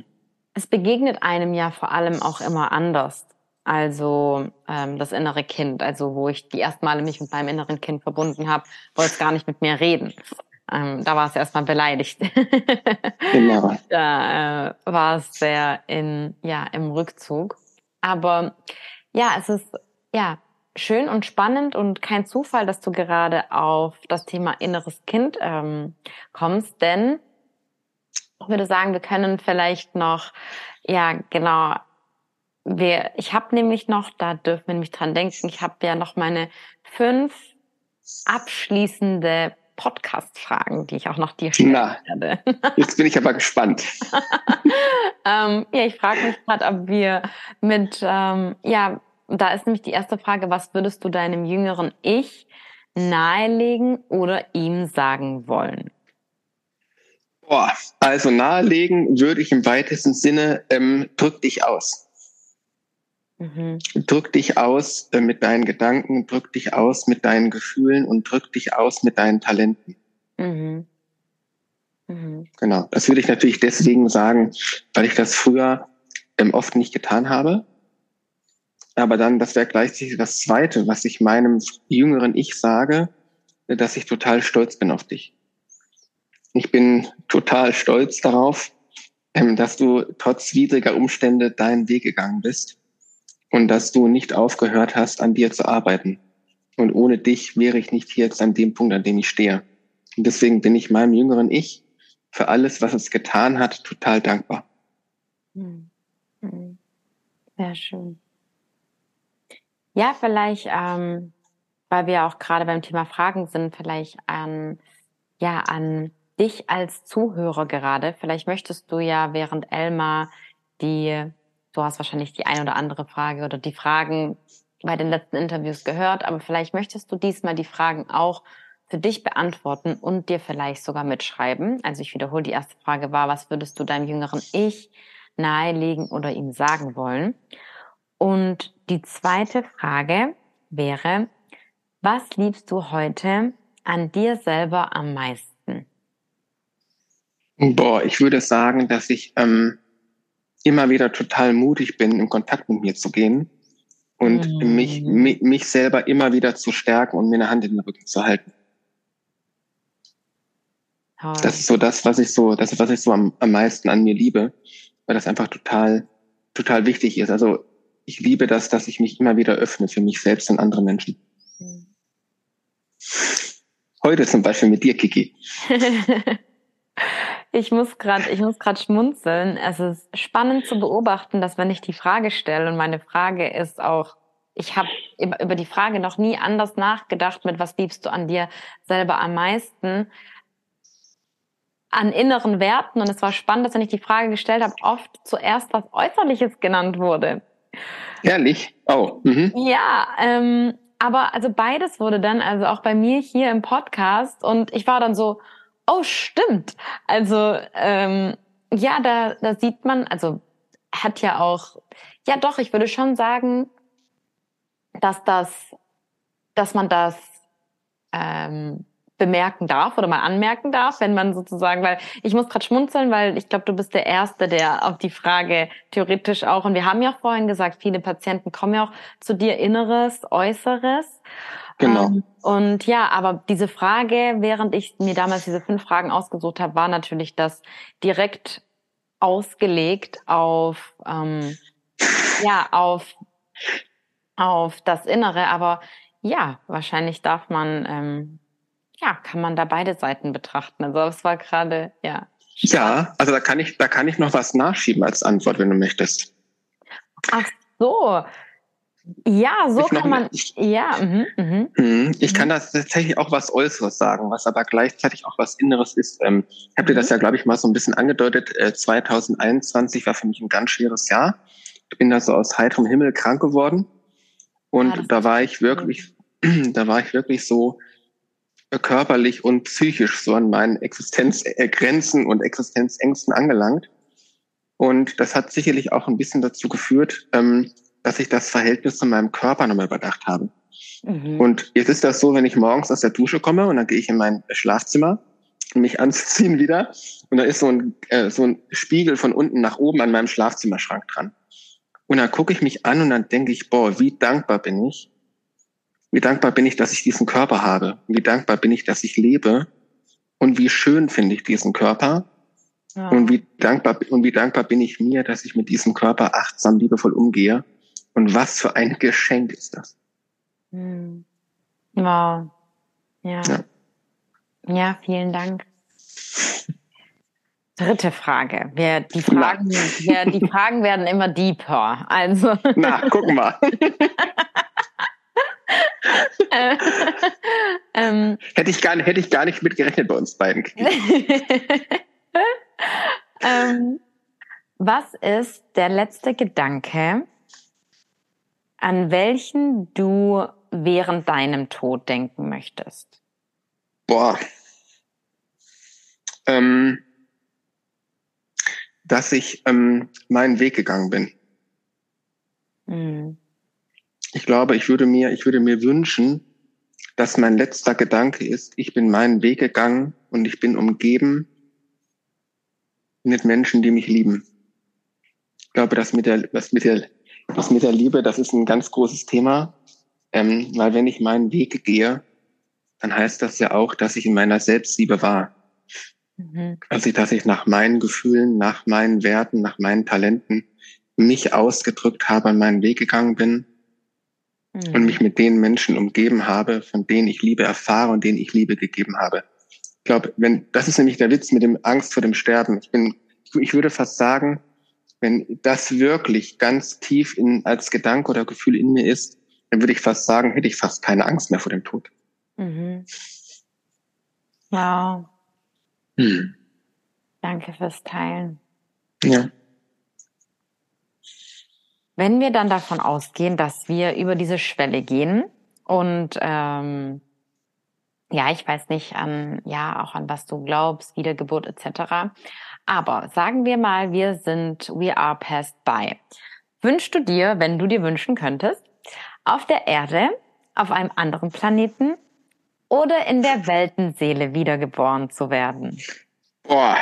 es begegnet einem ja vor allem auch immer anders. Also ähm, das innere Kind, also wo ich die ersten Male mich mit meinem inneren Kind verbunden habe, wollte es gar nicht mit mir reden. Ähm, da war es erstmal beleidigt. (laughs) genau. Da äh, war es sehr in, ja, im Rückzug. Aber ja, es ist ja schön und spannend und kein Zufall, dass du gerade auf das Thema inneres Kind ähm, kommst, denn ich würde sagen, wir können vielleicht noch, ja, genau, wir, ich habe nämlich noch, da dürfen wir nämlich dran denken, ich habe ja noch meine fünf abschließende Podcast-Fragen, die ich auch noch dir stellen Na, werde. Jetzt bin ich aber gespannt. (laughs) ähm, ja, ich frage mich gerade, ob wir mit, ähm, ja, da ist nämlich die erste Frage, was würdest du deinem jüngeren Ich nahelegen oder ihm sagen wollen? Boah, also nahelegen würde ich im weitesten Sinne, ähm, drück dich aus. Mhm. Drück dich aus äh, mit deinen Gedanken, drück dich aus mit deinen Gefühlen und drück dich aus mit deinen Talenten. Mhm. Mhm. Genau, das würde ich natürlich deswegen sagen, weil ich das früher ähm, oft nicht getan habe. Aber dann, das wäre gleichzeitig das Zweite, was ich meinem jüngeren Ich sage, dass ich total stolz bin auf dich. Ich bin total stolz darauf, ähm, dass du trotz widriger Umstände deinen Weg gegangen bist und dass du nicht aufgehört hast, an dir zu arbeiten. Und ohne dich wäre ich nicht jetzt an dem Punkt, an dem ich stehe. Und deswegen bin ich meinem jüngeren Ich für alles, was es getan hat, total dankbar. Hm. Hm. Sehr schön. Ja, vielleicht, ähm, weil wir auch gerade beim Thema Fragen sind, vielleicht an, ja, an dich als Zuhörer gerade. Vielleicht möchtest du ja während Elmar die, du hast wahrscheinlich die ein oder andere Frage oder die Fragen bei den letzten Interviews gehört, aber vielleicht möchtest du diesmal die Fragen auch für dich beantworten und dir vielleicht sogar mitschreiben. Also ich wiederhole, die erste Frage war, was würdest du deinem jüngeren Ich nahelegen oder ihm sagen wollen? Und die zweite Frage wäre, was liebst du heute an dir selber am meisten? Boah, ich würde sagen, dass ich ähm, immer wieder total mutig bin, in Kontakt mit mir zu gehen und mhm. mich, mich, mich selber immer wieder zu stärken und mir eine Hand in den Rücken zu halten. Oh. Das ist so das, was ich so, das ist, was ich so am, am meisten an mir liebe, weil das einfach total, total wichtig ist. Also ich liebe das, dass ich mich immer wieder öffne für mich selbst und andere Menschen. Mhm. Heute zum Beispiel mit dir, Kiki. (laughs) ich muss gerade, ich muss gerade schmunzeln. Es ist spannend zu beobachten, dass wenn ich die Frage stelle und meine Frage ist auch, ich habe über die Frage noch nie anders nachgedacht, mit was liebst du an dir selber am meisten, an inneren Werten. Und es war spannend, dass wenn ich die Frage gestellt habe, oft zuerst was Äußerliches genannt wurde. Ehrlich? Oh. Mhm. Ja, ähm, aber also beides wurde dann, also auch bei mir hier im Podcast und ich war dann so, oh stimmt. Also ähm, ja, da, da sieht man, also hat ja auch, ja doch, ich würde schon sagen, dass das, dass man das ähm, bemerken darf oder mal anmerken darf, wenn man sozusagen, weil ich muss gerade schmunzeln, weil ich glaube, du bist der Erste, der auf die Frage theoretisch auch, und wir haben ja auch vorhin gesagt, viele Patienten kommen ja auch zu dir Inneres, Äußeres. Genau. Ähm, und ja, aber diese Frage, während ich mir damals diese fünf Fragen ausgesucht habe, war natürlich das direkt ausgelegt auf, ähm, ja, auf, auf das Innere. Aber ja, wahrscheinlich darf man ähm, ja, kann man da beide Seiten betrachten. Also es war gerade, ja. Ja, also da kann ich, da kann ich noch was nachschieben als Antwort, wenn du möchtest. Ach so. Ja, so kann man. Ich, ja. Mhm, mhm. mhm. Ich kann das tatsächlich auch was Äußeres sagen, was aber gleichzeitig auch was Inneres ist. Ähm, ich habe dir das mhm. ja, glaube ich, mal so ein bisschen angedeutet. Äh, 2021 war für mich ein ganz schweres Jahr. Ich bin da so aus heiterem Himmel krank geworden und ja, da war ich wirklich, (clears throat) da war ich wirklich so körperlich und psychisch so an meinen Existenzgrenzen und Existenzängsten angelangt. Und das hat sicherlich auch ein bisschen dazu geführt, ähm, dass ich das Verhältnis zu meinem Körper nochmal überdacht habe. Mhm. Und jetzt ist das so, wenn ich morgens aus der Dusche komme und dann gehe ich in mein Schlafzimmer, um mich anzuziehen wieder. Und da ist so ein, äh, so ein Spiegel von unten nach oben an meinem Schlafzimmerschrank dran. Und dann gucke ich mich an und dann denke ich, boah, wie dankbar bin ich, wie dankbar bin ich, dass ich diesen Körper habe? Wie dankbar bin ich, dass ich lebe? Und wie schön finde ich diesen Körper? Ja. Und wie dankbar, und wie dankbar bin ich mir, dass ich mit diesem Körper achtsam, liebevoll umgehe? Und was für ein Geschenk ist das? Hm. Wow. Ja. ja. Ja, vielen Dank. Dritte Frage. Wir, die, Fragen, wir, die Fragen werden immer deeper. Also. Na, guck mal. (laughs) ähm, hätte, ich gar, hätte ich gar nicht mitgerechnet bei uns beiden. (laughs) ähm, was ist der letzte Gedanke, an welchen du während deinem Tod denken möchtest? Boah. Ähm, dass ich ähm, meinen Weg gegangen bin. Mhm. Ich glaube, ich würde mir, ich würde mir wünschen, dass mein letzter Gedanke ist, ich bin meinen Weg gegangen und ich bin umgeben mit Menschen, die mich lieben. Ich glaube, das mit der, das mit der, das mit der Liebe, das ist ein ganz großes Thema, ähm, weil wenn ich meinen Weg gehe, dann heißt das ja auch, dass ich in meiner Selbstliebe war. Mhm. Also, dass ich nach meinen Gefühlen, nach meinen Werten, nach meinen Talenten mich ausgedrückt habe, an meinen Weg gegangen bin mhm. und mich mit den Menschen umgeben habe, von denen ich Liebe erfahre und denen ich Liebe gegeben habe. Ich glaube, wenn, das ist nämlich der Witz mit dem Angst vor dem Sterben. Ich bin, ich würde fast sagen, wenn das wirklich ganz tief in, als Gedanke oder Gefühl in mir ist, dann würde ich fast sagen, hätte ich fast keine Angst mehr vor dem Tod. Mhm. Wow. Hm. Danke fürs Teilen. Ja. Wenn wir dann davon ausgehen, dass wir über diese Schwelle gehen und ähm, ja, ich weiß nicht an, ja, auch an was du glaubst, Wiedergeburt etc. Aber sagen wir mal, wir sind, we are passed by. Wünschst du dir, wenn du dir wünschen könntest, auf der Erde, auf einem anderen Planeten oder in der Weltenseele wiedergeboren zu werden? Boah.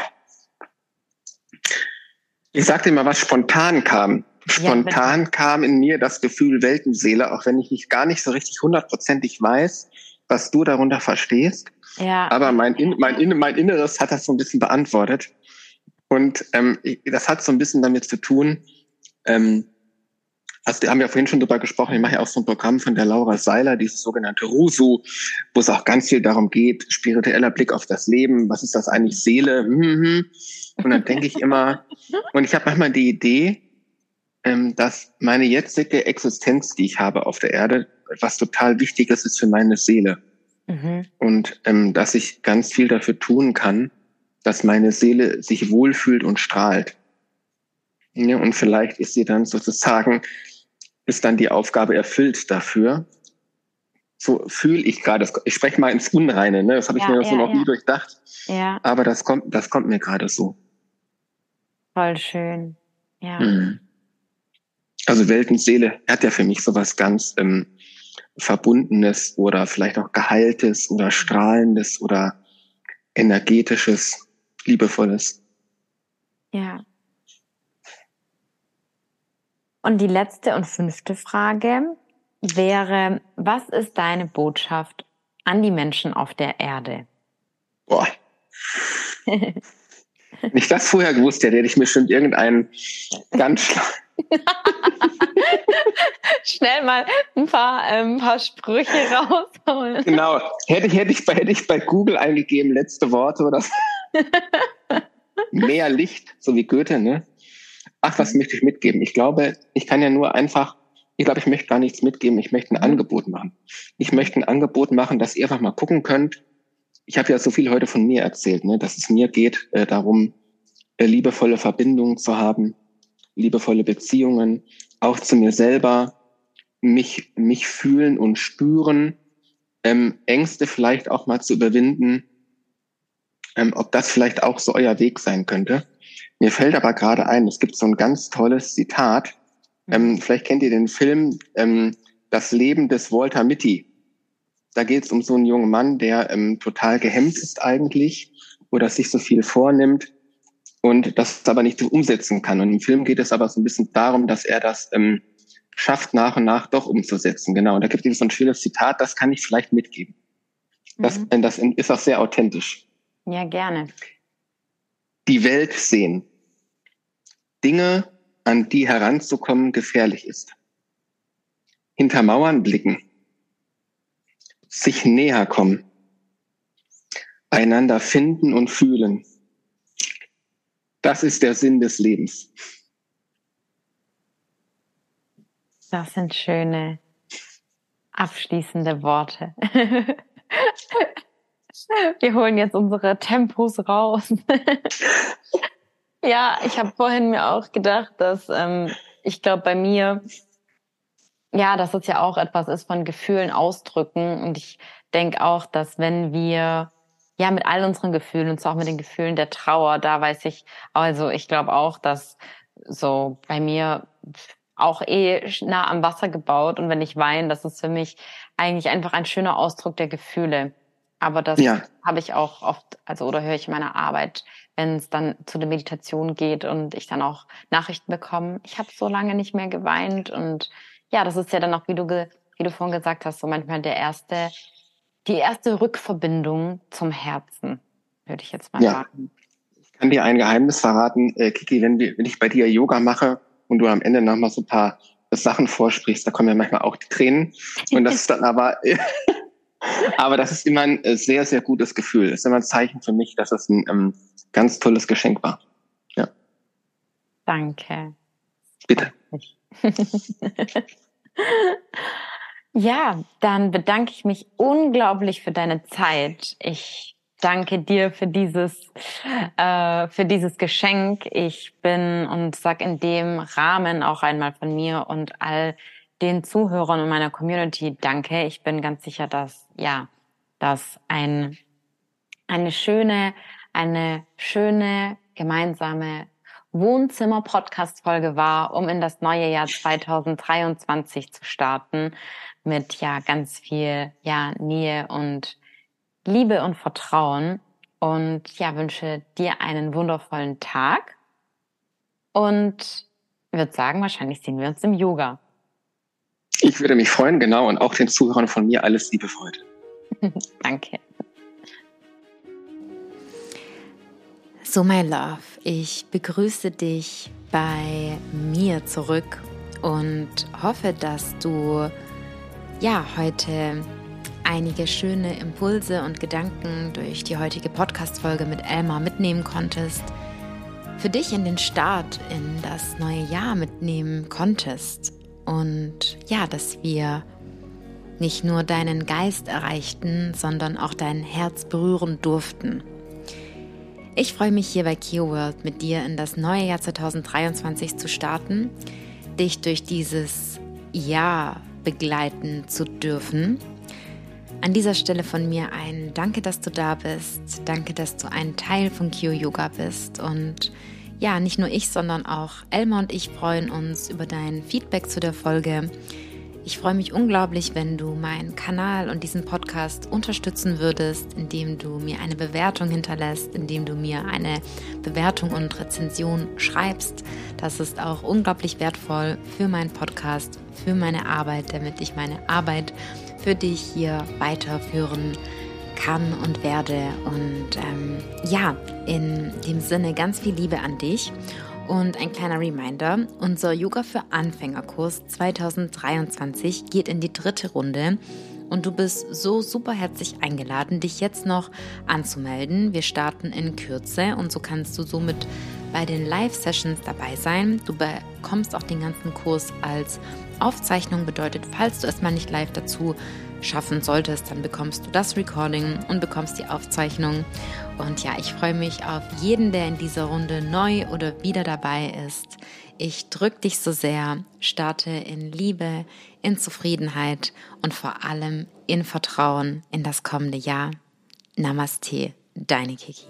Ich sag dir mal, was spontan kam. Spontan ja, kam in mir das Gefühl Weltenseele, auch wenn ich nicht, gar nicht so richtig hundertprozentig weiß, was du darunter verstehst. Ja. Aber mein, mein, mein Inneres hat das so ein bisschen beantwortet. Und ähm, das hat so ein bisschen damit zu tun, ähm, Also, da haben wir vorhin schon drüber gesprochen. Ich mache ja auch so ein Programm von der Laura Seiler, dieses sogenannte Rusu, wo es auch ganz viel darum geht, spiritueller Blick auf das Leben. Was ist das eigentlich? Seele? Mhm. Und dann denke ich immer, (laughs) und ich habe manchmal die Idee, ähm, dass meine jetzige Existenz, die ich habe auf der Erde, was total Wichtiges ist für meine Seele. Mhm. Und ähm, dass ich ganz viel dafür tun kann, dass meine Seele sich wohlfühlt und strahlt. Ja, und vielleicht ist sie dann sozusagen ist dann die Aufgabe erfüllt dafür. So fühle ich gerade. Ich spreche mal ins Unreine, ne? Das habe ich ja, mir ja, so noch nie durchdacht. Ja. Aber das kommt, das kommt mir gerade so. Voll schön. Ja. Mhm. Also Weltenseele hat ja für mich sowas ganz ähm, Verbundenes oder vielleicht auch Geheiltes oder Strahlendes oder Energetisches, Liebevolles. Ja. Und die letzte und fünfte Frage wäre, was ist deine Botschaft an die Menschen auf der Erde? Boah. Wenn ich das vorher gewusst hätte, hätte ich mir schon irgendeinen ganz (laughs) Schnell mal ein paar, ähm, ein paar Sprüche rausholen. Genau. Hätte hätte, ich bei, hätte ich bei Google eingegeben, letzte Worte oder so. Mehr Licht, so wie Goethe, ne? ach, was möchte ich mitgeben? Ich glaube, ich kann ja nur einfach, ich glaube, ich möchte gar nichts mitgeben, ich möchte ein mhm. Angebot machen. Ich möchte ein Angebot machen, dass ihr einfach mal gucken könnt. Ich habe ja so viel heute von mir erzählt, ne, dass es mir geht äh, darum, äh, liebevolle Verbindungen zu haben, liebevolle Beziehungen, auch zu mir selber, mich, mich fühlen und spüren, ähm, Ängste vielleicht auch mal zu überwinden, ähm, ob das vielleicht auch so euer Weg sein könnte. Mir fällt aber gerade ein, es gibt so ein ganz tolles Zitat. Mhm. Ähm, vielleicht kennt ihr den Film ähm, Das Leben des Walter Mitty. Da geht es um so einen jungen Mann, der ähm, total gehemmt ist eigentlich oder sich so viel vornimmt und das aber nicht so umsetzen kann. Und im Film geht es aber so ein bisschen darum, dass er das ähm, schafft, nach und nach doch umzusetzen. Genau. Und da gibt es so ein schönes Zitat, das kann ich vielleicht mitgeben. Das, mhm. das ist auch sehr authentisch. Ja, gerne die Welt sehen. Dinge, an die heranzukommen gefährlich ist. Hinter Mauern blicken. Sich näher kommen. Einander finden und fühlen. Das ist der Sinn des Lebens. Das sind schöne abschließende Worte. (laughs) Wir holen jetzt unsere Tempos raus. (laughs) ja, ich habe vorhin mir auch gedacht, dass ähm, ich glaube, bei mir, ja, dass es ja auch etwas ist von Gefühlen ausdrücken. Und ich denke auch, dass wenn wir ja mit all unseren Gefühlen und zwar auch mit den Gefühlen der Trauer, da weiß ich, also ich glaube auch, dass so bei mir auch eh nah am Wasser gebaut und wenn ich weine, das ist für mich eigentlich einfach ein schöner Ausdruck der Gefühle. Aber das ja. habe ich auch oft, also oder höre ich in meiner Arbeit, wenn es dann zu der Meditation geht und ich dann auch Nachrichten bekomme, ich habe so lange nicht mehr geweint und ja, das ist ja dann auch, wie du, wie du vorhin gesagt hast, so manchmal der erste, die erste Rückverbindung zum Herzen, würde ich jetzt mal ja. sagen. Ich kann dir ein Geheimnis verraten, äh, Kiki, wenn, wenn ich bei dir Yoga mache und du am Ende nochmal so ein paar Sachen vorsprichst, da kommen ja manchmal auch die Tränen. Und das ist dann aber (laughs) Aber das ist immer ein äh, sehr, sehr gutes Gefühl. Das ist immer ein Zeichen für mich, dass es ein ähm, ganz tolles Geschenk war. Ja. Danke. Bitte. (laughs) ja, dann bedanke ich mich unglaublich für deine Zeit. Ich danke dir für dieses, äh, für dieses Geschenk. Ich bin und sag in dem Rahmen auch einmal von mir und all den Zuhörern und meiner Community danke. Ich bin ganz sicher, dass, ja, dass ein, eine schöne, eine schöne gemeinsame Wohnzimmer-Podcast-Folge war, um in das neue Jahr 2023 zu starten mit ja ganz viel ja Nähe und Liebe und Vertrauen und ja wünsche dir einen wundervollen Tag und würde sagen, wahrscheinlich sehen wir uns im Yoga. Ich würde mich freuen, genau, und auch den Zuhörern von mir alles Liebe für heute. (laughs) Danke. So, my love, ich begrüße dich bei mir zurück und hoffe, dass du ja heute einige schöne Impulse und Gedanken durch die heutige Podcast-Folge mit Elmar mitnehmen konntest, für dich in den Start in das neue Jahr mitnehmen konntest und ja, dass wir nicht nur deinen Geist erreichten, sondern auch dein Herz berühren durften. Ich freue mich hier bei KioWorld mit dir in das neue Jahr 2023 zu starten, dich durch dieses Jahr begleiten zu dürfen. An dieser Stelle von mir ein Danke, dass du da bist. Danke, dass du ein Teil von Kio Yoga bist. Und ja, nicht nur ich, sondern auch Elma und ich freuen uns über dein Feedback zu der Folge. Ich freue mich unglaublich, wenn du meinen Kanal und diesen Podcast unterstützen würdest, indem du mir eine Bewertung hinterlässt, indem du mir eine Bewertung und Rezension schreibst. Das ist auch unglaublich wertvoll für meinen Podcast, für meine Arbeit, damit ich meine Arbeit für dich hier weiterführen kann und werde. Und ähm, ja, in dem Sinne ganz viel Liebe an dich und ein kleiner Reminder, unser Yoga für Anfängerkurs 2023 geht in die dritte Runde und du bist so super herzlich eingeladen, dich jetzt noch anzumelden. Wir starten in Kürze und so kannst du somit bei den Live-Sessions dabei sein. Du bekommst auch den ganzen Kurs als Aufzeichnung, bedeutet, falls du es mal nicht live dazu schaffen solltest, dann bekommst du das Recording und bekommst die Aufzeichnung. Und ja, ich freue mich auf jeden, der in dieser Runde neu oder wieder dabei ist. Ich drücke dich so sehr, starte in Liebe, in Zufriedenheit und vor allem in Vertrauen in das kommende Jahr. Namaste, deine Kiki.